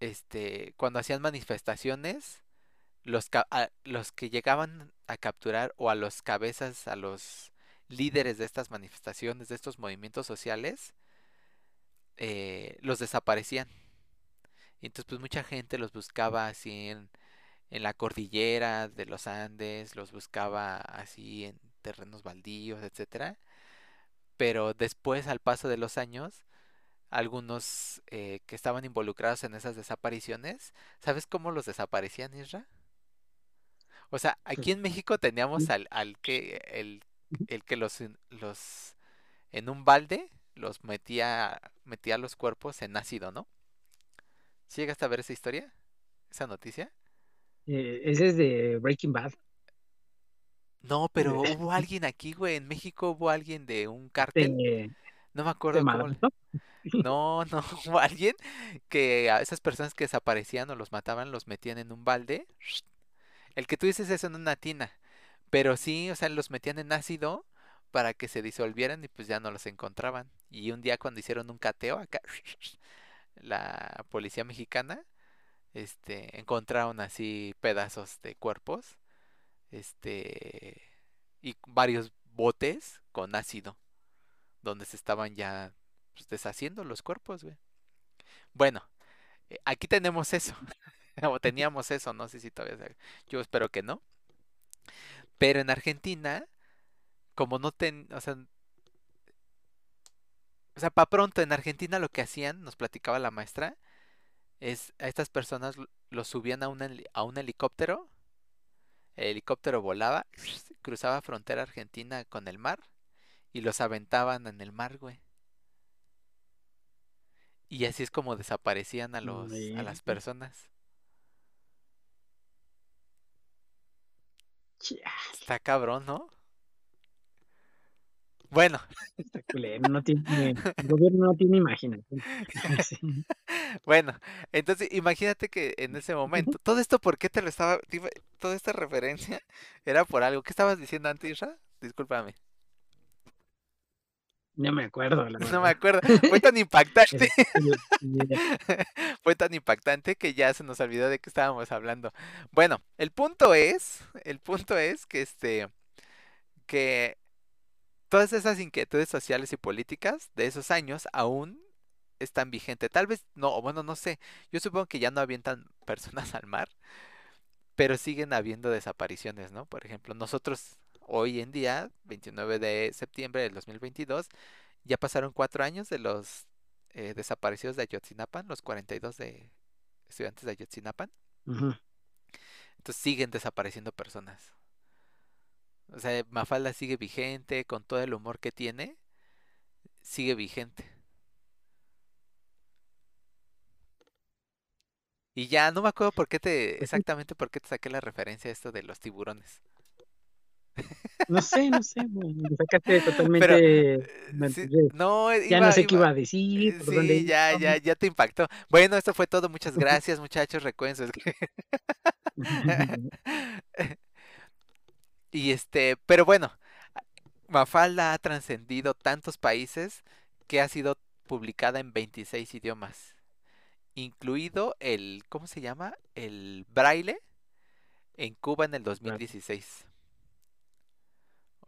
este, cuando hacían manifestaciones, los, los que llegaban a capturar o a los cabezas, a los líderes de estas manifestaciones, de estos movimientos sociales, eh, los desaparecían. Y entonces pues mucha gente los buscaba así en, en la cordillera de los Andes, los buscaba así en terrenos baldíos, etcétera. Pero después, al paso de los años, algunos eh, que estaban involucrados en esas desapariciones, ¿sabes cómo los desaparecían, Isra? O sea, aquí en México teníamos al, al que el, el que los, en- los en un balde los metía metía los cuerpos en ácido, ¿no? ¿Sí llegaste a ver esa historia? ¿Esa noticia? Eh, ese es de Breaking Bad. No, pero hubo alguien aquí, güey, en México hubo alguien de un cártel, no me acuerdo cómo. No, no, hubo alguien que a esas personas que desaparecían o los mataban los metían en un balde. El que tú dices es en una tina, pero sí, o sea, los metían en ácido para que se disolvieran y pues ya no los encontraban. Y un día cuando hicieron un cateo acá, la policía mexicana este, encontraron así pedazos de cuerpos, este, y varios botes con ácido, donde se estaban ya pues, deshaciendo los cuerpos, güey. Bueno, eh, aquí tenemos eso, o teníamos eso, no sé si todavía, yo espero que no. Pero en Argentina, como no ten, o sea, o sea, para pronto en Argentina lo que hacían, nos platicaba la maestra, es a estas personas los subían a un, a un helicóptero, el helicóptero volaba, cruzaba frontera argentina con el mar y los aventaban en el mar, güey. Y así es como desaparecían a los a las personas. Está cabrón, ¿no? Bueno, está culero, no tiene, el gobierno no tiene imaginación. Sí. bueno, entonces imagínate que en ese momento, todo esto, ¿por qué te lo estaba, toda esta referencia era por algo? ¿Qué estabas diciendo antes, Isra? Discúlpame, No me acuerdo, la no me acuerdo. Fue tan impactante, Esa es la idea. fue tan impactante que ya se nos olvidó de qué estábamos hablando. Bueno, el punto es, el punto es que este, que todas esas inquietudes sociales y políticas de esos años aún están vigentes. Tal vez no, o bueno, no sé. Yo supongo que ya no avientan personas al mar, pero siguen habiendo desapariciones, ¿no? Por ejemplo, nosotros hoy en día, 29 de septiembre del 2022, ya pasaron cuatro años de los eh, desaparecidos de Ayotzinapa, los 42 de estudiantes de Ayotzinapa. Ujú. Entonces siguen desapareciendo personas. O sea, Mafalda sigue vigente, con todo el humor que tiene, sigue vigente. Y ya no me acuerdo por qué te, Pues exactamente por qué te saqué la referencia a esto de los tiburones. No sé, no sé, me sacaste totalmente, eh, sí, no, ya no iba, sé qué iba, a decir, eh, por dónde sí, ya, iba. ya, ya te impactó. Bueno, esto fue todo, muchas gracias, muchachos, recuerden. Y este, pero bueno, Mafalda ha trascendido tantos países que ha sido publicada en 26 idiomas, incluido el, ¿cómo se llama? El braille en Cuba en el Claro, 2016.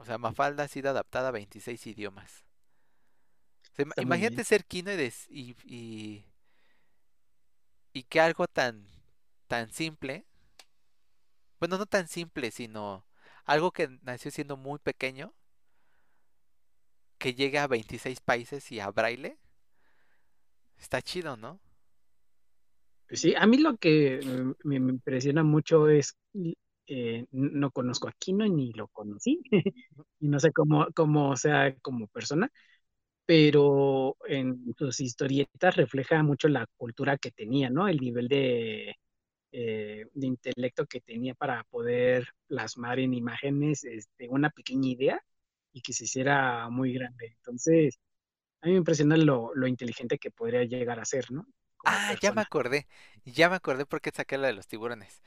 O sea, Mafalda ha sido adaptada a 26 idiomas. O sea, imagínate bien. ser Kino y, des- y, y, y que algo tan, tan simple, bueno, no tan simple, sino algo que nació siendo muy pequeño, que llegue a 26 países y a braille, está chido, ¿no? Pues Sí, a mí lo que mm, me, me impresiona mucho es, eh, no conozco a Kino ni lo conocí, y no sé cómo, cómo sea como persona, pero en sus historietas refleja mucho la cultura que tenía, ¿no? El nivel de, eh, de intelecto que tenía para poder plasmar en imágenes este, una pequeña idea y que se hiciera muy grande. Entonces, a mí me impresiona lo, lo inteligente que podría llegar a ser, ¿no? Como Ah, ya me acordé, ya me acordé por qué saqué lo de los tiburones.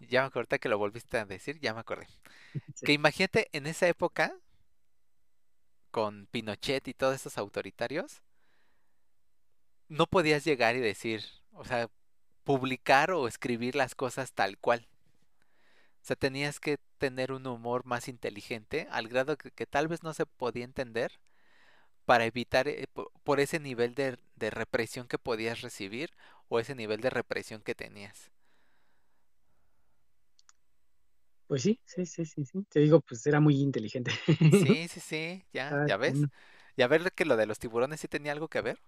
Ya me acordé ahorita que lo volviste a decir, ya me acordé. Sí. Que imagínate en esa época, con Pinochet y todos esos autoritarios, no podías llegar y decir, o sea, publicar o escribir las cosas tal cual. O sea, tenías que tener un humor más inteligente, al grado que, que tal vez no se podía entender, para evitar eh, po- por, ese nivel de, de represión que podías recibir o ese nivel de represión que tenías. Pues sí, sí, sí, sí, sí. Te digo, pues era muy inteligente. Sí, sí, sí, ya, ya ves. Ya ver que lo de los tiburones sí tenía algo que ver.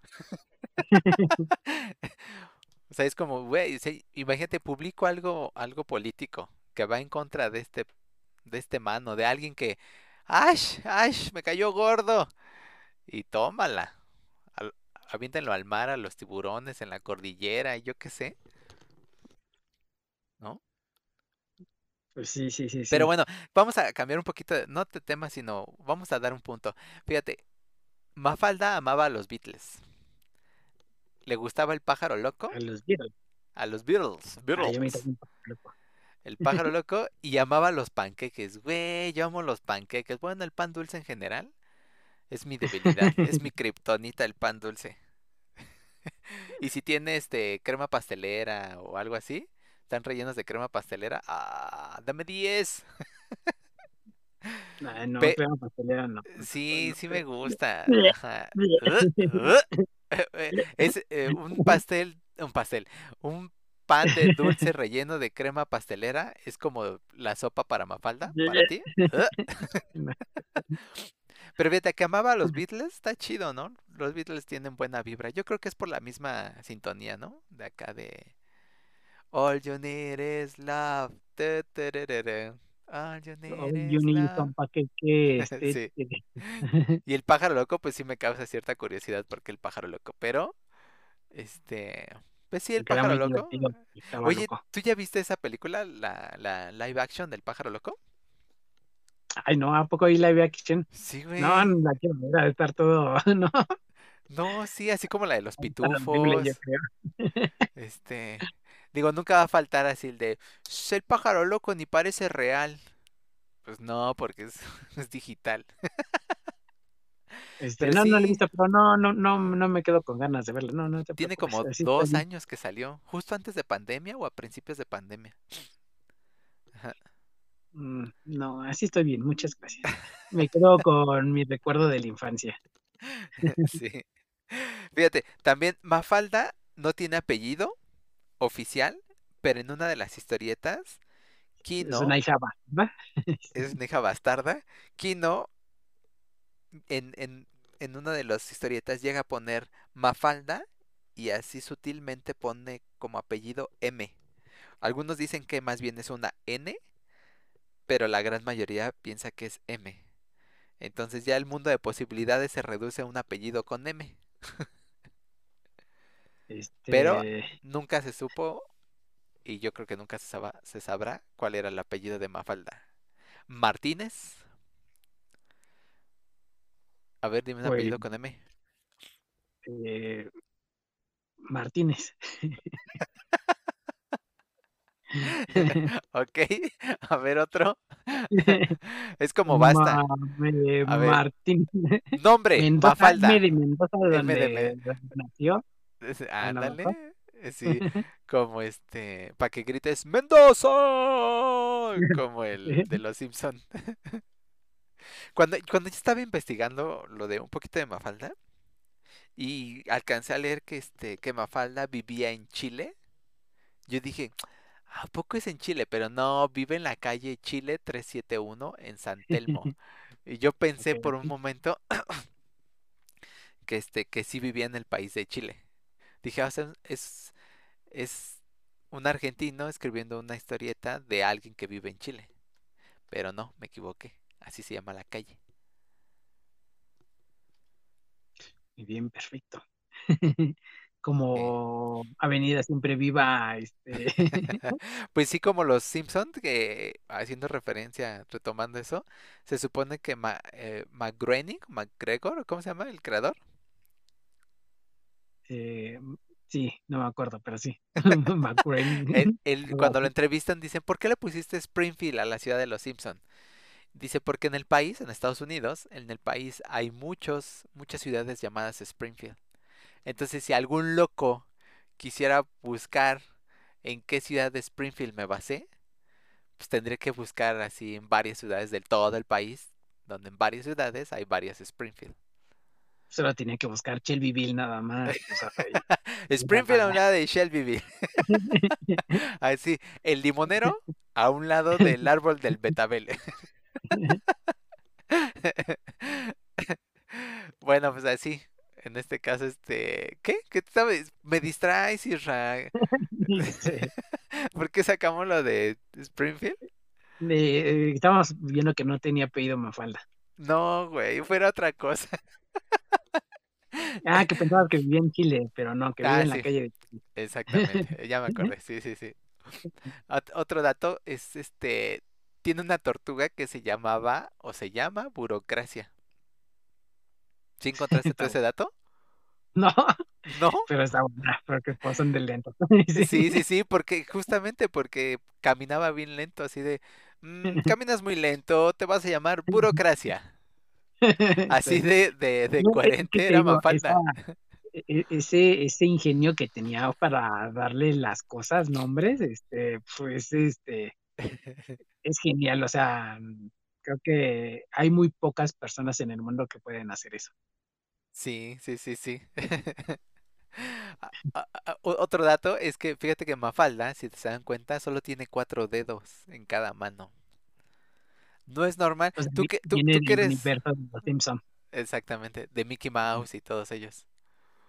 O sea, es como, güey, sí, imagínate, publico algo, algo político que va en contra de este, de este mano, de alguien que, ¡ash! ¡ash! Me cayó gordo. Y tómala. Al, aviéntenlo al mar, a los tiburones, en la cordillera, y yo qué sé, ¿no? Pues sí, sí, sí, Pero bueno, vamos a cambiar un poquito, de- no de tema, sino vamos a dar un punto. Fíjate, Mafalda amaba a los Beatles. Le gustaba el pájaro loco, A los Beatles. a los Beatles, Beatles. El pájaro loco y amaba los panqueques. Güey, yo amo los panqueques. Bueno, el pan dulce en general es mi debilidad, es mi kriptonita el pan dulce. Y si tiene este crema pastelera o algo así, están rellenos de crema pastelera, ah, dame 10. Ay, no, Pe- crema pastelera no. Sí, no, sí me gusta. Ajá. Uh, uh. Es eh, un pastel, un pastel, un pan de dulce relleno de crema pastelera, es como la sopa para Mafalda, para ti. Uh. Pero fíjate que amaba a los Beatles, está chido, ¿no? Los Beatles tienen buena vibra. Yo creo que es por la misma sintonía, ¿no? De acá de All you need is love. All you need All is you need love. que, que Sí. que- Y el pájaro loco, pues sí me causa cierta curiosidad porque el pájaro loco, pero este, pues sí, el pájaro loco. Oye, loco. ¿tú ya viste esa película, la, la live action del pájaro loco? Ay, no, ¿a poco ahí live action? Sí, güey. No, no la quiero ver, de estar todo, no, No, sí, así como la de los horrible, pitufos. Este, digo, nunca va a faltar así el de, "Sh, el pájaro loco ni parece real. Pues no, porque es, es digital. Este, Pero no, no la he visto, pero no, no, no, no me quedo con ganas de verla, no, no te Tiene como dos años que salió, justo antes de pandemia o a principios de pandemia. Ajá. Mm, No, así estoy bien, muchas gracias. Me quedo con mi recuerdo de la infancia. Sí. Fíjate, también Mafalda no tiene apellido oficial, pero en una de las historietas, Es Kino una hija ¿verdad? es una hija bastarda. Kino en, en, en una de las historietas llega a poner Mafalda y así sutilmente pone como apellido M. Algunos dicen que más bien es una N, pero la gran mayoría piensa que es M. Entonces ya el mundo de posibilidades se reduce a un apellido con M. Pero Este, nunca se supo y yo creo que nunca se, saba- se sabrá cuál era el apellido de Mafalda. Martínez. A ver, dime un apellido con M. eh, Martínez. Ok, a ver otro. Es como basta. Ma- me- A ver. Martín. Nombre, Mendoza, Mafalda. M de Mendoza, M de nació. Es- a lo Ándale. mejor. eh, Sí, como este, para que grites Mendoza, como el de los Simpson. Cuando, cuando yo estaba investigando lo de un poquito de Mafalda y alcancé a leer que este, que Mafalda vivía en Chile, yo dije, ¿a poco es en Chile? Pero no, vive en la calle Chile 371 en San Telmo. Y yo pensé por un Ok. momento que este, que sí vivía en el país de Chile. Dije, o sea, es, es un argentino escribiendo una historieta de alguien que vive en Chile. Pero no, me equivoqué. Así se llama la calle. Muy bien, perfecto. Como Avenida Siempre Viva, este, Pues sí, como los Simpsons, que haciendo referencia, retomando eso, se supone que Ma, eh, McGroening, McGregor, ¿cómo se llama? El creador. Eh, sí, no me acuerdo, pero sí. Cuando lo entrevistan, dicen, ¿por qué le pusiste Springfield a la ciudad de los Simpson? Dice, porque en el país, en Estados Unidos, en el país hay muchos, muchas ciudades llamadas Springfield. Entonces, si algún loco quisiera buscar en qué ciudad de Springfield me basé, pues tendría que buscar así en varias ciudades del todo el país, donde en varias ciudades hay varias Springfield. Solo tenía que buscar Shelbyville nada más. o sea, Springfield a un lado de Shelbyville. Así, el limonero a un lado del árbol del betabel. Bueno, pues así. En este caso, este. ¿Qué? ¿Qué te sabes? Me distraes, Isra. Sí. ¿Por qué sacamos lo de Springfield? Eh, estábamos viendo que no tenía apellido Mafalda. No, güey, fuera otra cosa. Ah, que pensaba que vivía en Chile, pero no, que vive Ah, en la calle de Chile. Exactamente, ya me acordé, sí, sí, sí. Ot- Otro dato es este. Tiene una tortuga que se llamaba o se llama burocracia. ¿Sí encontraste tú ese dato? No, ¿No? pero está buena, porque pasan de lento. Sí, sí, sí, porque justamente porque caminaba bien lento, así de, "Mm, caminas muy lento, te vas a llamar burocracia. Así Sí. de, de, de No, coherente te era Mafalda. esa, e- ese, ese ingenio que tenía para darle las cosas nombres, este, pues este, es genial. O sea, creo que hay muy pocas personas en el mundo que pueden hacer eso. Sí, sí, sí, sí. Otro dato es que fíjate que Mafalda, si te se dan cuenta, solo tiene cuatro dedos en cada mano. No es normal. Tú que, tú, viene tú del que eres universo de los Simpson. exactamente de Mickey Mouse y todos ellos.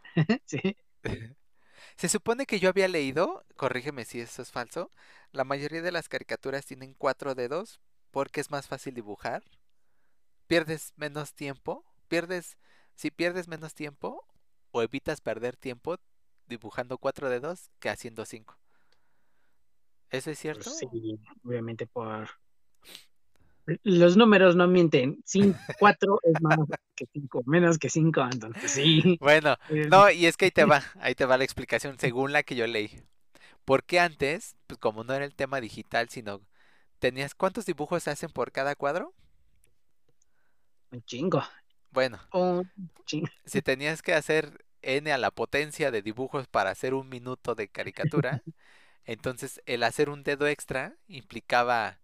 Sí. Se supone que yo había leído, corrígeme si eso es falso, la mayoría de las caricaturas tienen cuatro dedos porque es más fácil dibujar. Pierdes menos tiempo, pierdes, si pierdes menos tiempo o evitas perder tiempo dibujando cuatro dedos que haciendo cinco. ¿Eso es Pues cierto? sí, obviamente por... Los números no mienten. Cin- cuatro es más que cinco, menos que cinco, entonces sí. Bueno, Eh, no, y es que ahí te va, ahí te va la explicación según la que yo leí. Porque antes, pues como no era el tema digital, sino tenías, ¿cuántos dibujos se hacen por cada cuadro? Un chingo. Bueno, Un chingo. si tenías que hacer n a la potencia de dibujos para hacer un minuto de caricatura, entonces el hacer un dedo extra implicaba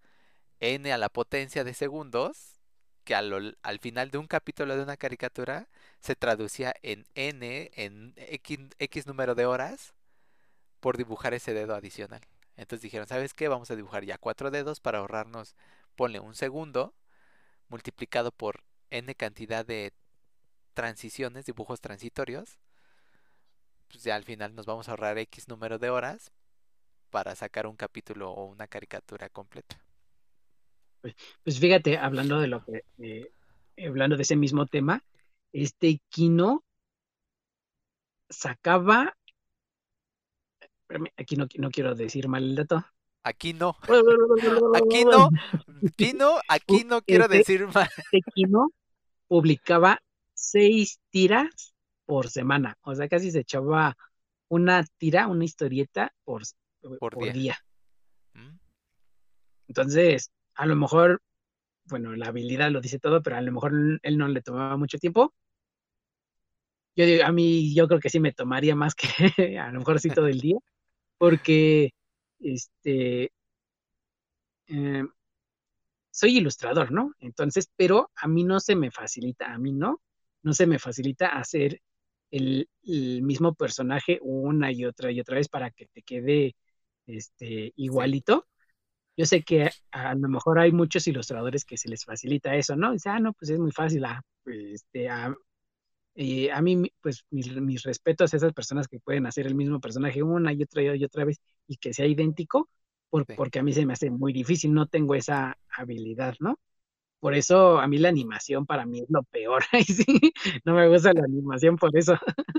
n a la potencia de segundos, que al, al final de un capítulo de una caricatura se traducía en n, en x, x número de horas, por dibujar ese dedo adicional. Entonces dijeron, ¿sabes qué? Vamos a dibujar ya cuatro dedos para ahorrarnos, ponle un segundo, multiplicado por n cantidad de transiciones, dibujos transitorios, pues ya al final nos vamos a ahorrar X número de horas para sacar un capítulo o una caricatura completa. Pues fíjate, hablando de lo que, eh, hablando de ese mismo tema, este Kino sacaba, aquí no, no quiero decir mal el dato. Aquí no, aquí no, aquí no, aquí no quiero Este- decir más. Este Kino publicaba seis tiras por semana, o sea, casi se echaba una tira, una historieta por, Por por día. día. ¿Mm? Entonces, a lo mejor, bueno, la habilidad lo dice todo, pero a lo mejor él no le tomaba mucho tiempo. Yo digo, a mí, yo creo que sí me tomaría más que a lo mejor sí todo el día, porque este eh, soy ilustrador, ¿no? Entonces, pero a mí no se me facilita, a mí no, no se me facilita hacer el, el mismo personaje una y otra y otra vez para que te quede este igualito. Yo sé que a lo mejor hay muchos ilustradores que se les facilita eso, ¿no? Dice, ah, no, pues es muy fácil. ah, pues, este, a, y a mí, pues mis, mis respetos a esas personas que pueden hacer el mismo personaje una y otra y otra vez y que sea idéntico, por- Sí. porque a mí se me hace muy difícil, no tengo esa habilidad, ¿no? Por eso a mí la animación para mí es lo peor. Sí, no me gusta la animación por eso.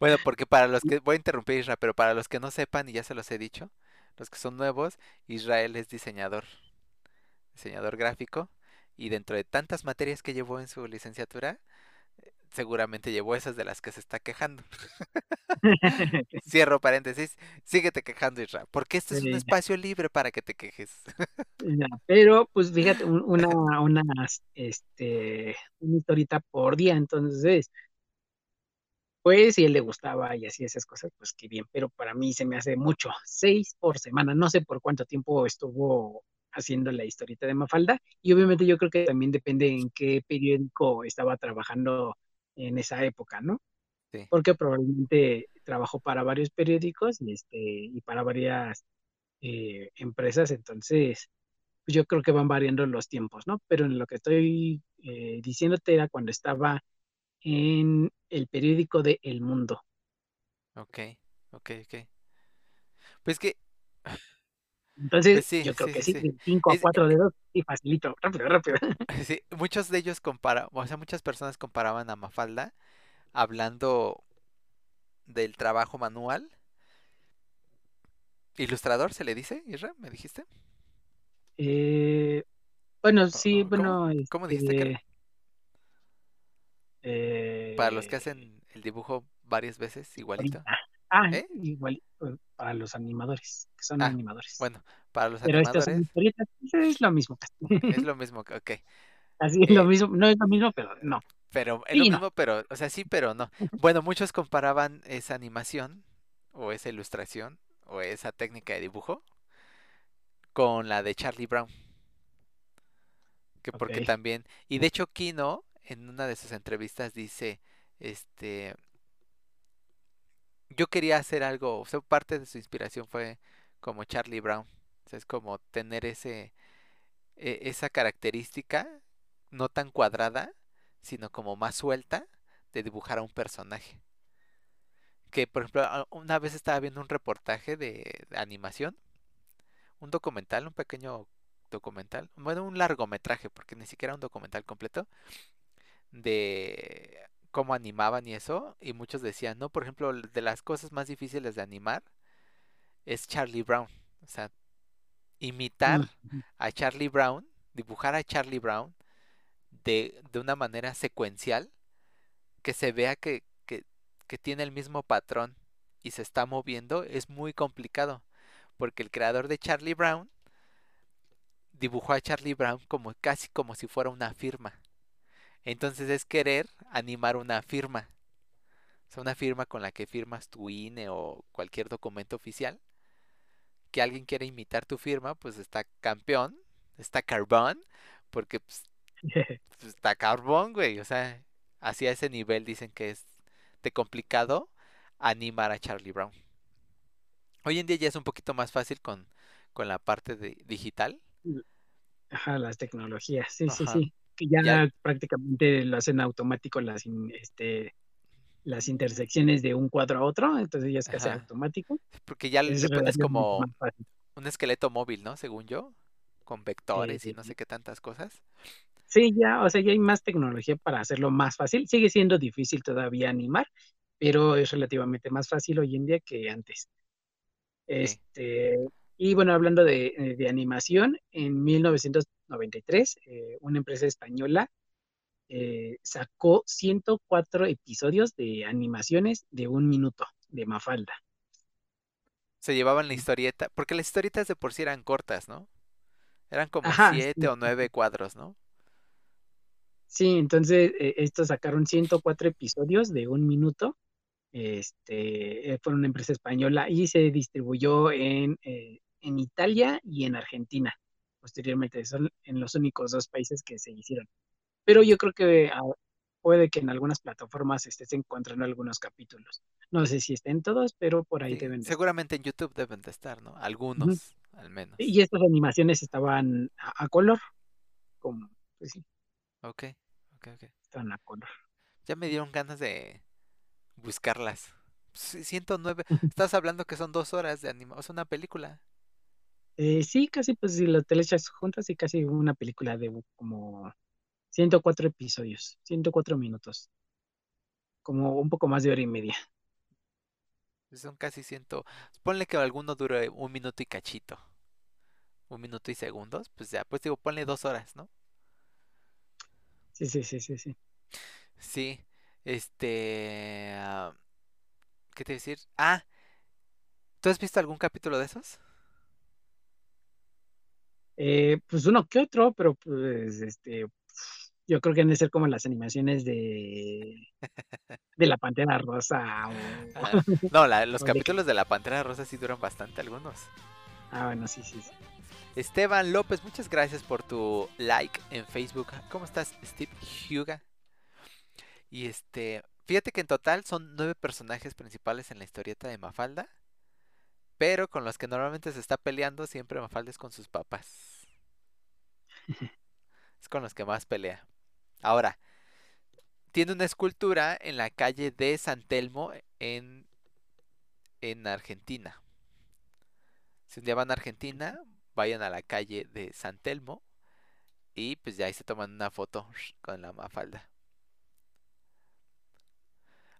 Bueno, porque para los que, voy a interrumpir Israel, pero para los que no sepan, y ya se los he dicho, los que son nuevos, Israel es diseñador, diseñador gráfico, y dentro de tantas materias que llevó en su licenciatura, seguramente llevó esas de las que se está quejando. Cierro paréntesis, síguete quejando Israel, porque este es un espacio libre para que te quejes. Pero, pues fíjate, un- una, una, este, una historita por día, entonces, pues si él le gustaba y así esas cosas, pues qué bien, pero para mí se me hace mucho, seis por semana, no sé por cuánto tiempo estuvo haciendo la historieta de Mafalda, y obviamente yo creo que también depende en qué periódico estaba trabajando en esa época, ¿no? Sí. Porque probablemente trabajó para varios periódicos y, este, y para varias eh, empresas, entonces pues yo creo que van variando los tiempos, ¿no? Pero en lo que estoy eh, diciéndote era cuando estaba en el periódico de El Mundo. Ok, ok, ok. Pues que, Entonces, Pues sí, yo creo sí, que sí, sí, sí. de 5 a Es- 4 dedos, sí, facilito, rápido, rápido. sí, muchos de ellos compara, o sea, muchas personas comparaban a Mafalda hablando del trabajo manual. Ilustrador se le dice, Isra, ¿me dijiste? Eh, bueno, sí, ¿cómo- bueno, cómo dijiste que era? Eh, Para los que hacen el dibujo varias veces, igualito. Ah, ¿Eh? igual, pues, para los animadores, que son Ah, animadores. Bueno, para los Pero animadores historietas, pues, es lo mismo. es lo mismo ok. Así es lo Eh, mismo, no es lo mismo, pero no. Pero es Sí, lo no. mismo, pero, o sea, sí, pero no. Bueno, muchos comparaban esa animación, o esa ilustración, o esa técnica de dibujo, con la de Charlie Brown. Que porque Ok. también, y de hecho Kino, en una de sus entrevistas dice, este, yo quería hacer algo, o sea, parte de su inspiración fue como Charlie Brown. O sea, es como tener ese, e- esa característica, no tan cuadrada, sino como más suelta, de dibujar a un personaje. Que, por ejemplo, una vez estaba viendo un reportaje de animación, un documental, un pequeño documental, bueno, un largometraje, porque ni siquiera un documental completo, de cómo animaban y eso, y muchos decían, no, por ejemplo, de las cosas más difíciles de animar es Charlie Brown. O sea, imitar a Charlie Brown, dibujar a Charlie Brown de, de una manera secuencial, que se vea que, que, que tiene el mismo patrón y se está moviendo, es muy complicado, porque el creador de Charlie Brown dibujó a Charlie Brown como casi como si fuera una firma. Entonces es querer animar una firma. O sea, una firma con la que firmas tu INE o cualquier documento oficial. Que alguien quiere imitar tu firma, pues está campeón, está carbón, porque pues, pues, está carbón, güey. O sea, así a ese nivel dicen que es de complicado animar a Charlie Brown. Hoy en día ya es un poquito más fácil con, con la parte de digital. Ajá, las tecnologías, sí, sí, sí. Que ya, Ya- prácticamente lo hacen automático las, este, las intersecciones de un cuadro a otro, entonces ya es casi Ajá. automático. Porque ya Es le pones como un esqueleto móvil, ¿no? Según yo, con vectores y sí, no sé qué tantas cosas. Sí, ya, o sea, ya hay más tecnología para hacerlo más fácil. Sigue siendo difícil todavía animar, pero es relativamente más fácil hoy en día que antes. Este, y bueno, hablando de, eh, de animación, en 1993, eh, una empresa española eh, sacó 104 episodios de animaciones de un minuto de Mafalda. Se llevaban la historieta, porque las historietas de por sí eran cortas, ¿no? Eran como Ajá, siete sí, o nueve cuadros, ¿no? sí, entonces eh, estos sacaron 104 episodios de un minuto. Este, eh, fue una empresa española y se distribuyó en, eh, en Italia y en Argentina. Posteriormente, son en los únicos dos países que se hicieron. Pero yo creo que ah, puede que en algunas plataformas estés encontrando algunos capítulos. No sé si estén todos, pero por ahí Sí, deben de seguramente en YouTube deben de estar, ¿no? Algunos, al menos. Y estas animaciones estaban a, a color, como, pues sí, Ok, ok, ok. estaban a color. Ya me dieron ganas de buscarlas. Sí, 109. Estás hablando que son dos horas de animación. Es una película. Eh, sí, casi, pues si lo te le echas juntas, y casi una película de como 104 episodios, 104 minutos, como un poco más de hora y media. Son casi ciento. Ponle que alguno dure un minuto y cachito. Un minuto y segundos. Pues ya, pues digo, ponle dos horas, ¿no? Sí, sí, sí, sí, sí. Sí. Este. ah, ¿Qué te iba a decir? Ah, ¿tú has visto algún capítulo de esos? Eh, pues uno que otro, pero pues este, yo creo que han de ser como las animaciones de, de la Pantera Rosa o... Ah, no, la- los capítulos de la Pantera Rosa sí duran bastante algunos. Ah, bueno, sí, sí, sí. Esteban López, muchas gracias por tu like en Facebook. ¿Cómo estás, Steve Huga? Y este, fíjate que en total son nueve personajes principales en la historieta de Mafalda, pero con los que normalmente se está peleando siempre Mafalda es con sus papás. Es con los que más pelea. Ahora, tiene una escultura en la calle de San Telmo en, en Argentina. Si un día van a Argentina, vayan a la calle de San Telmo y pues ya ahí se toman una foto con la Mafalda.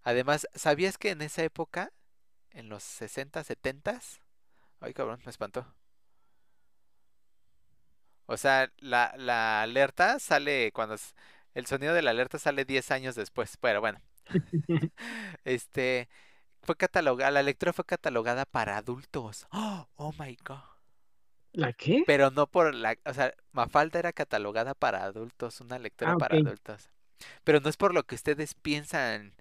Además, ¿sabías que en esa época, en los 60, 70 Ay, cabrón, me espantó. O sea, la, la alerta sale cuando... El sonido de la alerta sale 10 años después. Pero bueno, este... Fue catalogada, la lectura fue catalogada para adultos. Oh, oh my god. ¿La qué? Pero no por la, o sea, Mafalda era catalogada para adultos, una lectura Ah, para adultos. Pero no es por lo que ustedes piensan,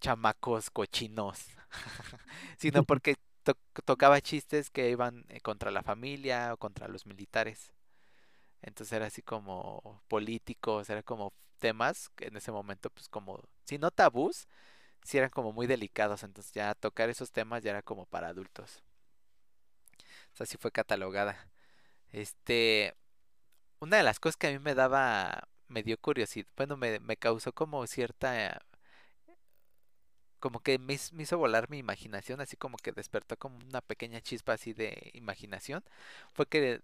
chamacos cochinos, sino porque to- tocaba chistes que iban eh, contra la familia o contra los militares. Entonces era así como políticos, era como temas que en ese momento, pues como, si no tabús, sí eran como muy delicados. Entonces ya tocar esos temas ya era como para adultos. O fue catalogada. Este, una de las cosas que a mí me daba, me dio curiosidad, bueno, me, me causó como cierta, como que me, hiz- me hizo volar mi imaginación, así como que despertó como una pequeña chispa así de imaginación, fue que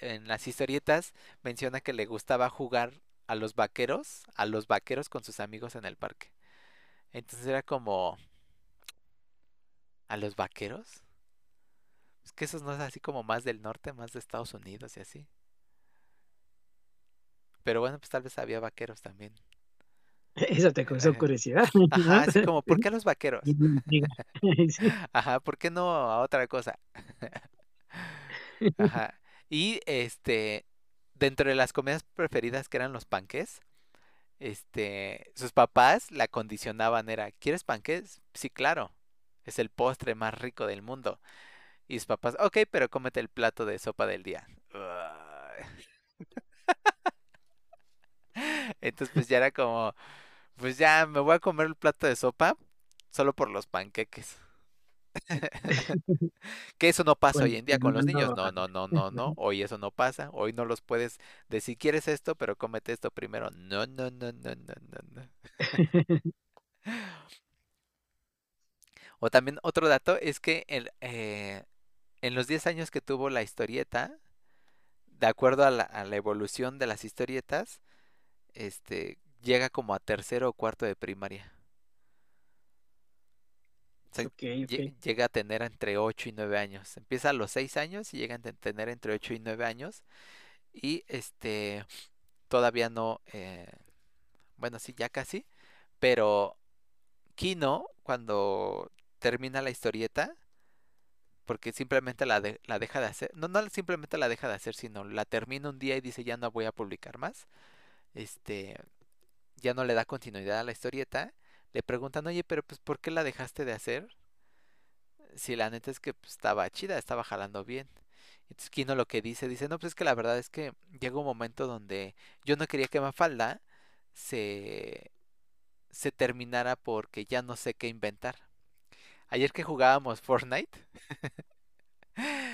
en las historietas menciona que le gustaba jugar a los vaqueros, a los vaqueros con sus amigos en el parque. Entonces era como, ¿a los vaqueros? Es que esos no es así como más del norte, más de Estados Unidos y así. Pero bueno, pues tal vez había vaqueros también. Eso te causó Ajá, curiosidad, ¿no? Ajá, así como, ¿por qué a los vaqueros? Ajá, ¿por qué no a otra cosa? Ajá. Y este, dentro de las comidas preferidas que eran los panques, este, sus papás la condicionaban, era, ¿quieres panques? Sí, claro, es el postre más rico del mundo. Y sus papás, ok, pero cómete el plato de sopa del día. Entonces, pues ya era como, pues ya me voy a comer el plato de sopa solo por los panqueques. Que eso no pasa hoy en día con los niños. No, no, no, no, no. Hoy eso no pasa. Hoy no los puedes decir, ¿quieres esto? Pero cómete esto primero. No, no, no, no, no, no, no. O también otro dato es que el, eh, en los 10 años que tuvo la historieta, de acuerdo a la, a la evolución de las historietas, este, llega como a tercero o cuarto de primaria. O sea, llega a tener entre 8 y 9 años. Empieza a los 6 años y llega a ten- tener entre 8 y 9 años. Y este, todavía no, eh, bueno, sí, ya casi. Pero Kino, cuando termina la historieta, porque simplemente la, de- la deja de hacer, no, no simplemente la deja de hacer, sino la termina un día y dice ya no voy a publicar más. Este, ya no le da continuidad a la historieta. Le preguntan, oye, pero pues ¿por qué la dejaste de hacer? Si la neta es que pues, estaba chida, estaba jalando bien. Entonces Kino lo que dice, dice, no, pues es que la verdad es que llega un momento donde yo no quería que Mafalda se, se terminara porque ya no sé qué inventar. Ayer que jugábamos Fortnite,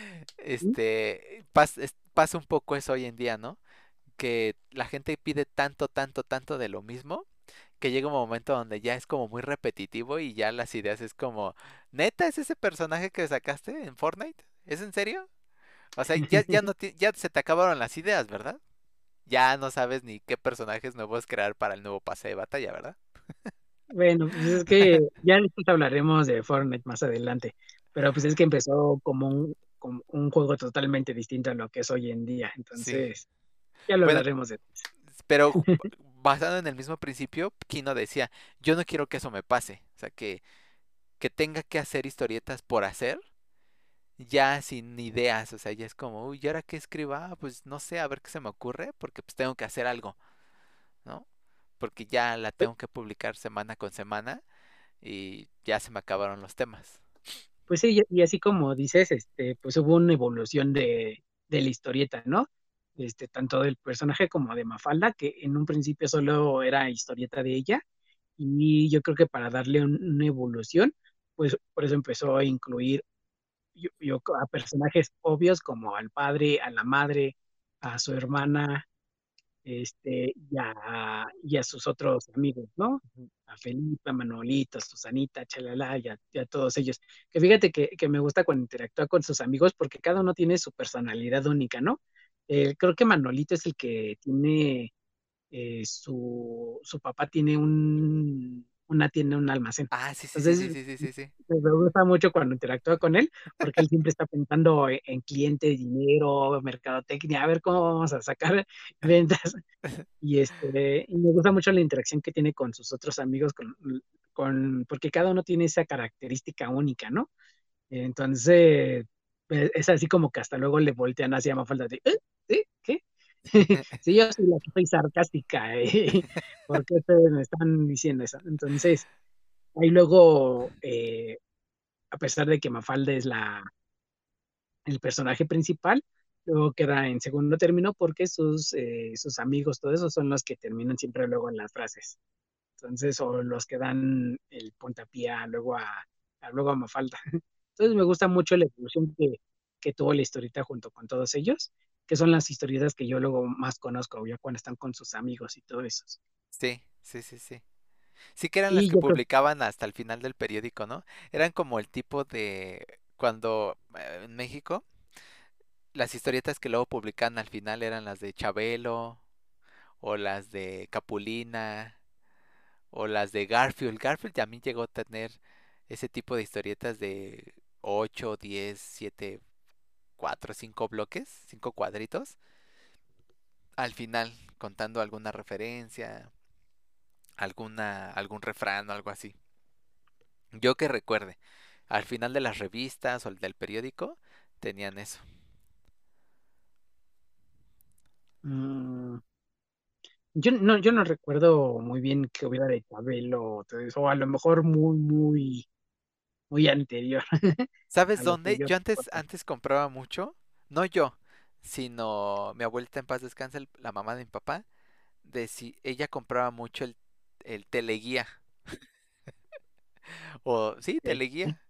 este, pas- es- pasa un poco eso hoy en día, ¿no? Que la gente pide tanto, tanto, tanto de lo mismo, que llega un momento donde ya es como muy repetitivo y ya las ideas es como, ¿neta es ese personaje que sacaste en Fortnite? ¿Es en serio? O sea, ya, ya no ya se te acabaron las ideas, ¿verdad? Ya no sabes ni qué personajes nuevos crear para el nuevo pase de batalla, ¿verdad? Bueno, pues es que ya hablaremos de Fortnite más adelante, pero pues es que empezó como un, como un juego totalmente distinto a lo que es hoy en día, Sí. Ya lo Bueno, hablaremos de... pero basado en el mismo principio, Kino decía, yo no quiero que eso me pase. O sea, que, que tenga que hacer historietas por hacer, ya sin ideas. O sea, ya es como, uy, ¿y ahora qué escriba? Ah, Pues no sé, a ver qué se me ocurre, porque pues tengo que hacer algo, ¿no? Porque ya la tengo que publicar semana con semana y ya se me acabaron los temas. Pues sí, y y así como dices, este, pues hubo una evolución de, de la historieta, ¿no? Este, tanto del personaje como de Mafalda, que en un principio solo era historieta de ella, y yo creo que para darle un- una evolución, pues por eso empezó a incluir yo, yo a personajes obvios como al padre, a la madre, a su hermana, este, y a, y a sus otros amigos, ¿no? A Felipe, a Manolito, a Susanita, Chalala, y a, y a todos ellos. Que fíjate que, que me gusta cuando interactúa con sus amigos porque cada uno tiene su personalidad única, ¿no? Eh, creo que Manolito es el que tiene, eh, su, su papá tiene un, una tienda, un almacén. Ah, sí, sí, Entonces, sí, sí, sí, sí. me gusta mucho cuando interactúa con él, porque él siempre está pensando en, en clientes, dinero, mercadotecnia, a ver cómo vamos a sacar ventas. Y, este, y me gusta mucho la interacción que tiene con sus otros amigos, con, con, porque cada uno tiene esa característica única, ¿no? Entonces, es así como que hasta luego le voltean hacia Mafalda de, ¿eh? ¿Sí? ¿Qué? Sí, yo soy la que soy sarcástica, ¿eh? ¿Por qué ustedes me están diciendo eso? Entonces, ahí luego, eh, a pesar de que Mafalda es la, el personaje principal, luego queda en segundo término porque sus, eh, sus amigos, todos esos son los que terminan siempre luego en las frases. Entonces, o los que dan el puntapié a- luego a, a- luego a Mafalda. Entonces, me gusta mucho la evolución que, que tuvo la historieta junto con todos ellos, que son las historietas que yo luego más conozco, ya cuando están con sus amigos y todo eso. Sí, sí, sí, sí. Sí que eran las que publicaban hasta el final del periódico, ¿no? Eran como el tipo de cuando eh, en México las historietas que luego publicaban al final eran las de Chabelo o las de Capulina o las de Garfield. Garfield también llegó a tener ese tipo de historietas de 8, 10, 7, 4, 5 bloques, 5 cuadritos al final contando alguna referencia, alguna algún refrán o algo así. Yo que recuerde, al final de las revistas o el del periódico tenían eso. Mm, yo no, yo no recuerdo muy bien que hubiera de Chabelo o a lo mejor muy, muy, muy anterior ¿Sabes dónde? yo Yo antes antes compraba mucho, no yo, sino mi abuelita en paz descanse, el- la mamá de mi papá, de si ella compraba mucho el, el teleguía o sí, teleguía.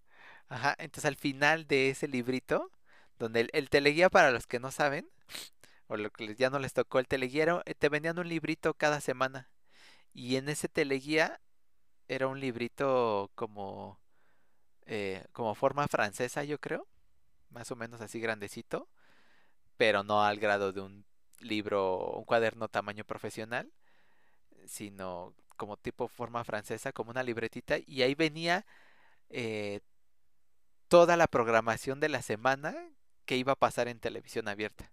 Ajá, entonces al final de ese librito, donde el, el teleguía para los que no saben, o lo que ya no les tocó el teleguía, era- eh, te vendían un librito cada semana. Y en ese teleguía era un librito como, eh, como forma francesa, yo creo, más o menos así grandecito, pero no al grado de un libro, un cuaderno tamaño profesional, sino como tipo forma francesa, como una libretita, y ahí venía eh, toda la programación de la semana que iba a pasar en televisión abierta.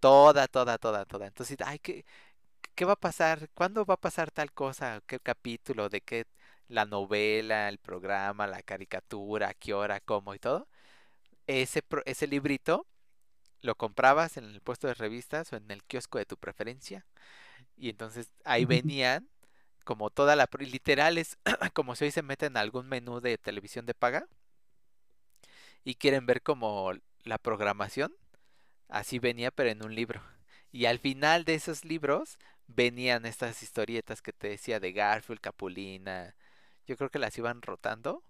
Toda, toda, toda, toda. Entonces, ay, ¿qué, qué va a pasar? ¿Cuándo va a pasar tal cosa? ¿Qué capítulo? ¿De qué? La novela, el programa, la caricatura, a qué hora, cómo y todo. Ese, pro- ese librito lo comprabas en el puesto de revistas o en el kiosco de tu preferencia. Y entonces ahí venían como toda la... Literal es como si hoy se meten en algún menú de televisión de paga y quieren ver como la programación. Así venía, pero en un libro. Y al final de esos libros venían estas historietas que te decía de Garfield, Capulina. Yo creo que las iban rotando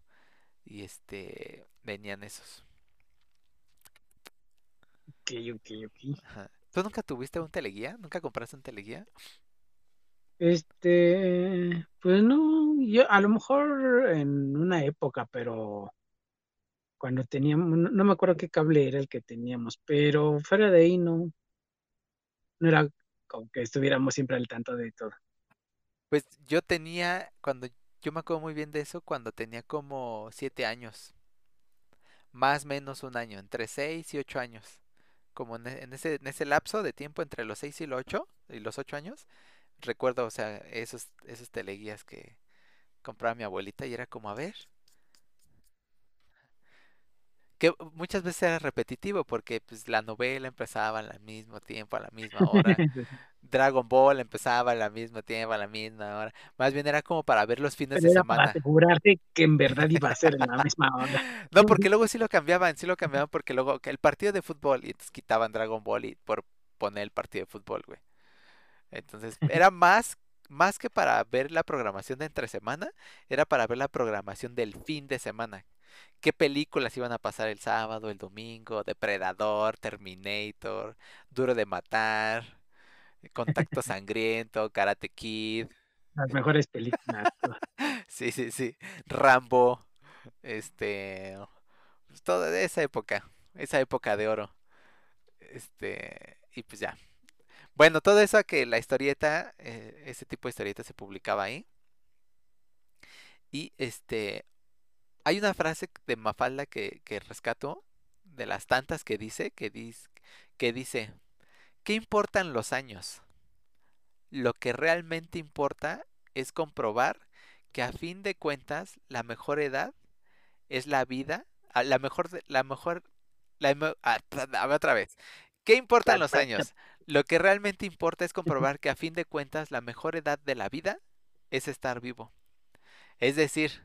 y este venían esos. Ok, ok, ok. Ajá. ¿Tú nunca tuviste un teleguía? ¿Nunca compraste un teleguía? Este, pues no, yo a lo mejor en una época, pero cuando teníamos, no, no me acuerdo qué cable era el que teníamos, pero fuera de ahí no, no era como que estuviéramos siempre al tanto de todo. Pues yo tenía, cuando yo me acuerdo muy bien de eso, cuando tenía como siete años, más o menos un año, entre seis y ocho años, como en, e- en ese, en ese lapso de tiempo entre los seis y los ocho, y los ocho años, recuerdo, o sea, esos, esos teleguías que compraba mi abuelita y era como, a ver, que muchas veces era repetitivo porque pues la novela empezaba al mismo tiempo, a la misma hora, Dragon Ball empezaba al mismo tiempo, a la misma hora, más bien era como para ver los fines Pero de era para semana. asegurarte que en verdad iba a ser en la misma onda. No, porque luego sí lo cambiaban, sí lo cambiaban porque luego el partido de fútbol y entonces quitaban Dragon Ball y por poner el partido de fútbol, güey. Entonces, era más más que para ver la programación de entre semana, era para ver la programación del fin de semana. ¿Qué películas iban a pasar el sábado, el domingo? Depredador, Terminator, Duro de Matar, Contacto Sangriento, Karate Kid. Las mejores películas. Sí, sí, sí. Rambo. Este. pues, todo de esa época. Esa época de oro. Este. Y pues ya. Bueno, todo eso que la historieta, eh, ese tipo de historieta se publicaba ahí. Y este. Hay una frase de Mafalda que, que rescato. De las tantas que dice. Que, dice que dice. ¿Qué importan los años? Lo que realmente importa es comprobar que a fin de cuentas la mejor edad es la vida, la mejor, la mejor, la, a ver otra vez. ¿Qué importan los años? Lo que realmente importa es comprobar que a fin de cuentas la mejor edad de la vida es estar vivo. Es decir,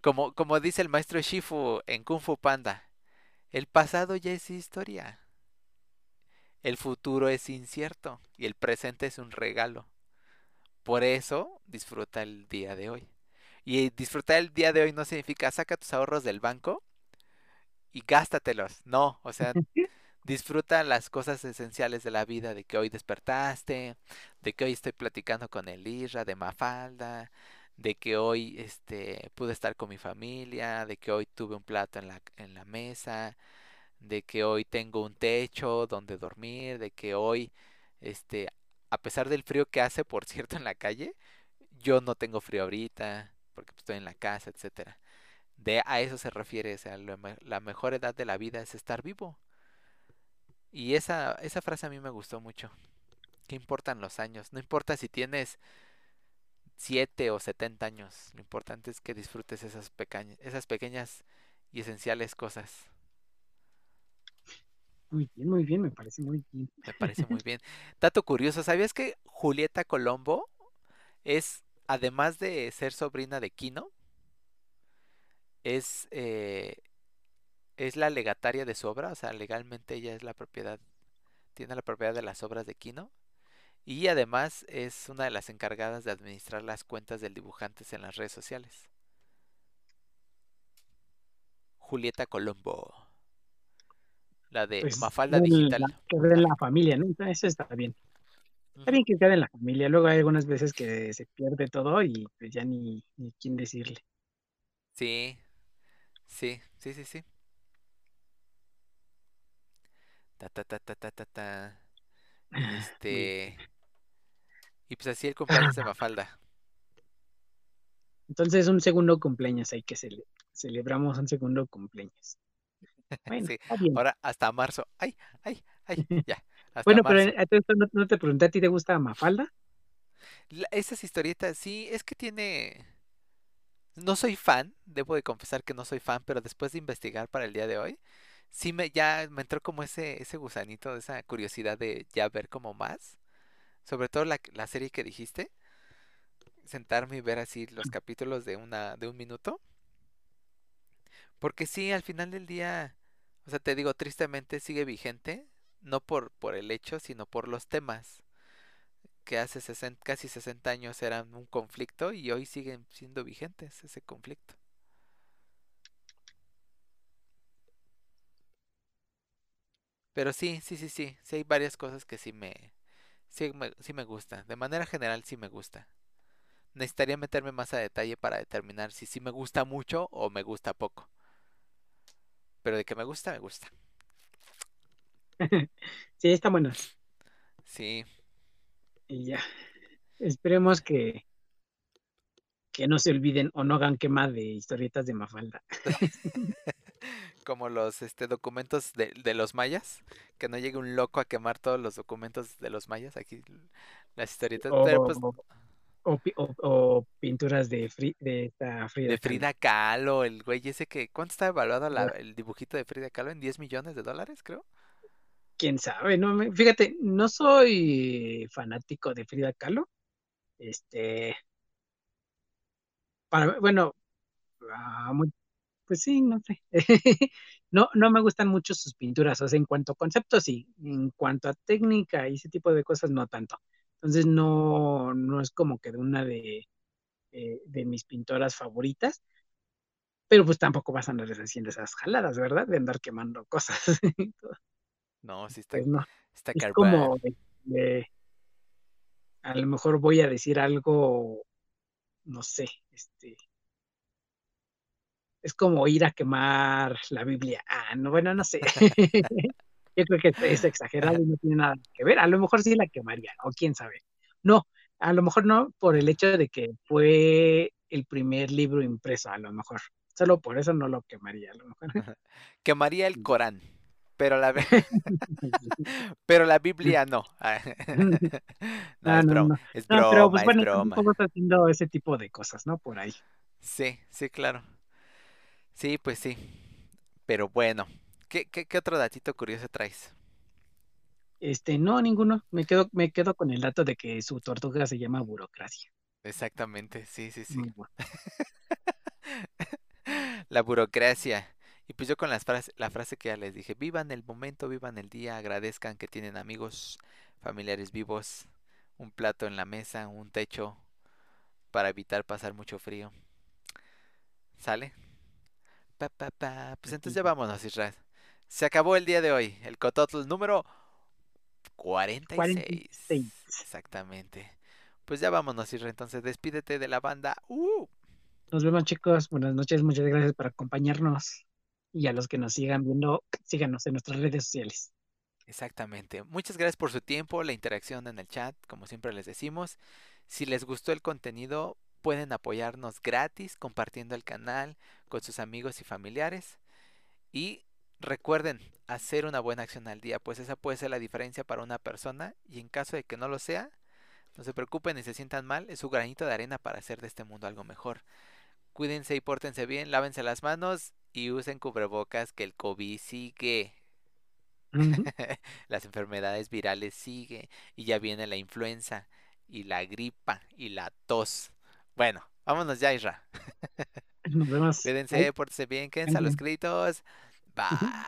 como, como dice el maestro Shifu en Kung Fu Panda, el pasado ya es historia. El futuro es incierto y el presente es un regalo. Por eso disfruta el día de hoy. Y disfrutar el día de hoy no significa saca tus ahorros del banco y gástatelos. No, o sea, disfruta las cosas esenciales de la vida, de que hoy despertaste, de que hoy estoy platicando con el Isra, de Mafalda, de que hoy este pude estar con mi familia, de que hoy tuve un plato en la, en la mesa, de que hoy tengo un techo donde dormir, de que hoy este a pesar del frío que hace, por cierto, en la calle, yo no tengo frío ahorita, porque pues, estoy en la casa, etcétera. De a eso se refiere, o sea, lo la mejor edad de la vida es estar vivo. Y esa, esa frase a mí me gustó mucho. ¿Qué importan los años? No importa si tienes 7 o 70 años. Lo importante es que disfrutes esas, pecañ- esas pequeñas y esenciales cosas. Muy bien, muy bien, me parece muy bien. Me parece muy bien. Dato curioso, ¿sabías que Julieta Colombo es, además de ser sobrina de Quino, es, eh, es la legataria de su obra? O sea, legalmente ella es la propiedad, tiene la propiedad de las obras de Quino. Y además es una de las encargadas de administrar las cuentas del dibujantes en las redes sociales. Julieta Colombo. La de Pues Mafalda Digital. la, queda en la familia, ¿no? Entonces, eso está bien. Está bien que quede en la familia. Luego hay algunas veces que se pierde todo y pues ya ni, ni quién decirle. Sí, sí, sí, sí, sí. Ta, ta, ta, ta, ta, ta, este. Y pues así el cumpleaños de Mafalda. Entonces, un segundo cumpleaños hay que cele- celebramos un segundo cumpleaños. Bueno, Sí, ahora hasta marzo. Ay, ay, ay, ya. Hasta Bueno, pero marzo. no, no te pregunté, ¿a ti te gusta Mafalda? La- esas historietas, sí, es que tiene. No soy fan, debo de confesar que no soy fan, pero después de investigar para el día de hoy, sí me ya me entró como ese, ese gusanito, esa curiosidad de ya ver como más. Sobre todo la, la serie que dijiste. Sentarme y ver así los capítulos de una, de un minuto. Porque sí, al final del día, o sea, te digo, tristemente sigue vigente, no por, por el hecho, sino por los temas que hace 60 casi 60 años eran un conflicto y hoy siguen siendo vigentes ese conflicto. Pero sí, sí, sí, sí, sí hay varias cosas que sí me, sí me, sí me gusta. De manera general sí me gusta. Necesitaría meterme más a detalle para determinar si sí me gusta mucho o me gusta poco. Pero de que me gusta, me gusta. Sí, está bueno. Sí, Y ya. Esperemos que, que no se olviden o no hagan quema de historietas de Mafalda. como los este documentos de, de los mayas, que no llegue un loco a quemar todos los documentos de los mayas, aquí las historietas, pero pues O, o, pi- o- o pinturas de, Fri- de Frida de. Frida Kahlo, el güey ese que, ¿cuánto está evaluado la- el dibujito de Frida Kahlo? En 10 millones de dólares, creo. Quién sabe, no me- fíjate, no soy fanático de Frida Kahlo. Este, para, bueno, ah, muy- pues sí, no sé. No, no me gustan mucho sus pinturas, o sea, en cuanto a conceptos, sí, en cuanto a técnica y ese tipo de cosas, no tanto. Entonces, no, no es como que de una de, eh, de mis pintoras favoritas, pero pues tampoco vas a andar haciendo esas jaladas, ¿verdad? De andar quemando cosas. No, sí está, Pues no, está es como de- de- a lo mejor voy a decir algo, no sé, este, es como ir a quemar la Biblia. Ah, no, bueno, no sé. Yo creo que es exagerado y no tiene nada que ver. A lo mejor sí la quemaría, o quién sabe. No, a lo mejor no por el hecho de que fue el primer libro impreso, a lo mejor. Solo por eso no lo quemaría, a lo mejor. Quemaría el Corán, pero la, pero la Biblia no. No, Ah, es no, broma, no. es No, pero broma, pues es bueno, broma. haciendo ese tipo de cosas, ¿no? Por ahí. Sí, sí, claro. Sí, pues sí. Pero bueno, ¿qué, qué, qué otro datito curioso traes? Este, no, ninguno. Me quedo, me quedo con el dato de que su tortuga se llama burocracia. Exactamente, sí, sí, sí. Muy bueno. La burocracia. Y pues yo con las frases, la frase que ya les dije, vivan el momento, vivan el día, agradezcan que tienen amigos, familiares vivos, un plato en la mesa, un techo para evitar pasar mucho frío. ¿Sale? Pa, pa, pa. Pues entonces ya vámonos, Israel. Se acabó el día de hoy, el Cototl número 46. 46. Exactamente. Pues ya vámonos, Israel. Entonces despídete de la banda. ¡Uh! Nos vemos, chicos. Buenas noches. Muchas gracias por acompañarnos. Y a los que nos sigan viendo, síganos en nuestras redes sociales. Exactamente. Muchas gracias por su tiempo, la interacción en el chat, como siempre les decimos. Si les gustó el contenido, pueden apoyarnos gratis compartiendo el canal con sus amigos y familiares. Y recuerden hacer una buena acción al día, pues esa puede ser la diferencia para una persona y en caso de que no lo sea, no se preocupen ni se sientan mal, es su granito de arena para hacer de este mundo algo mejor. Cuídense y pórtense bien, lávense las manos y usen cubrebocas que el COVID sigue. Las enfermedades virales sigue y ya viene la influenza y la gripa y la tos. Bueno, vámonos ya, Isra. Nos vemos. Cuídense, Bye. pórtense bien, quédense a los créditos. Bye.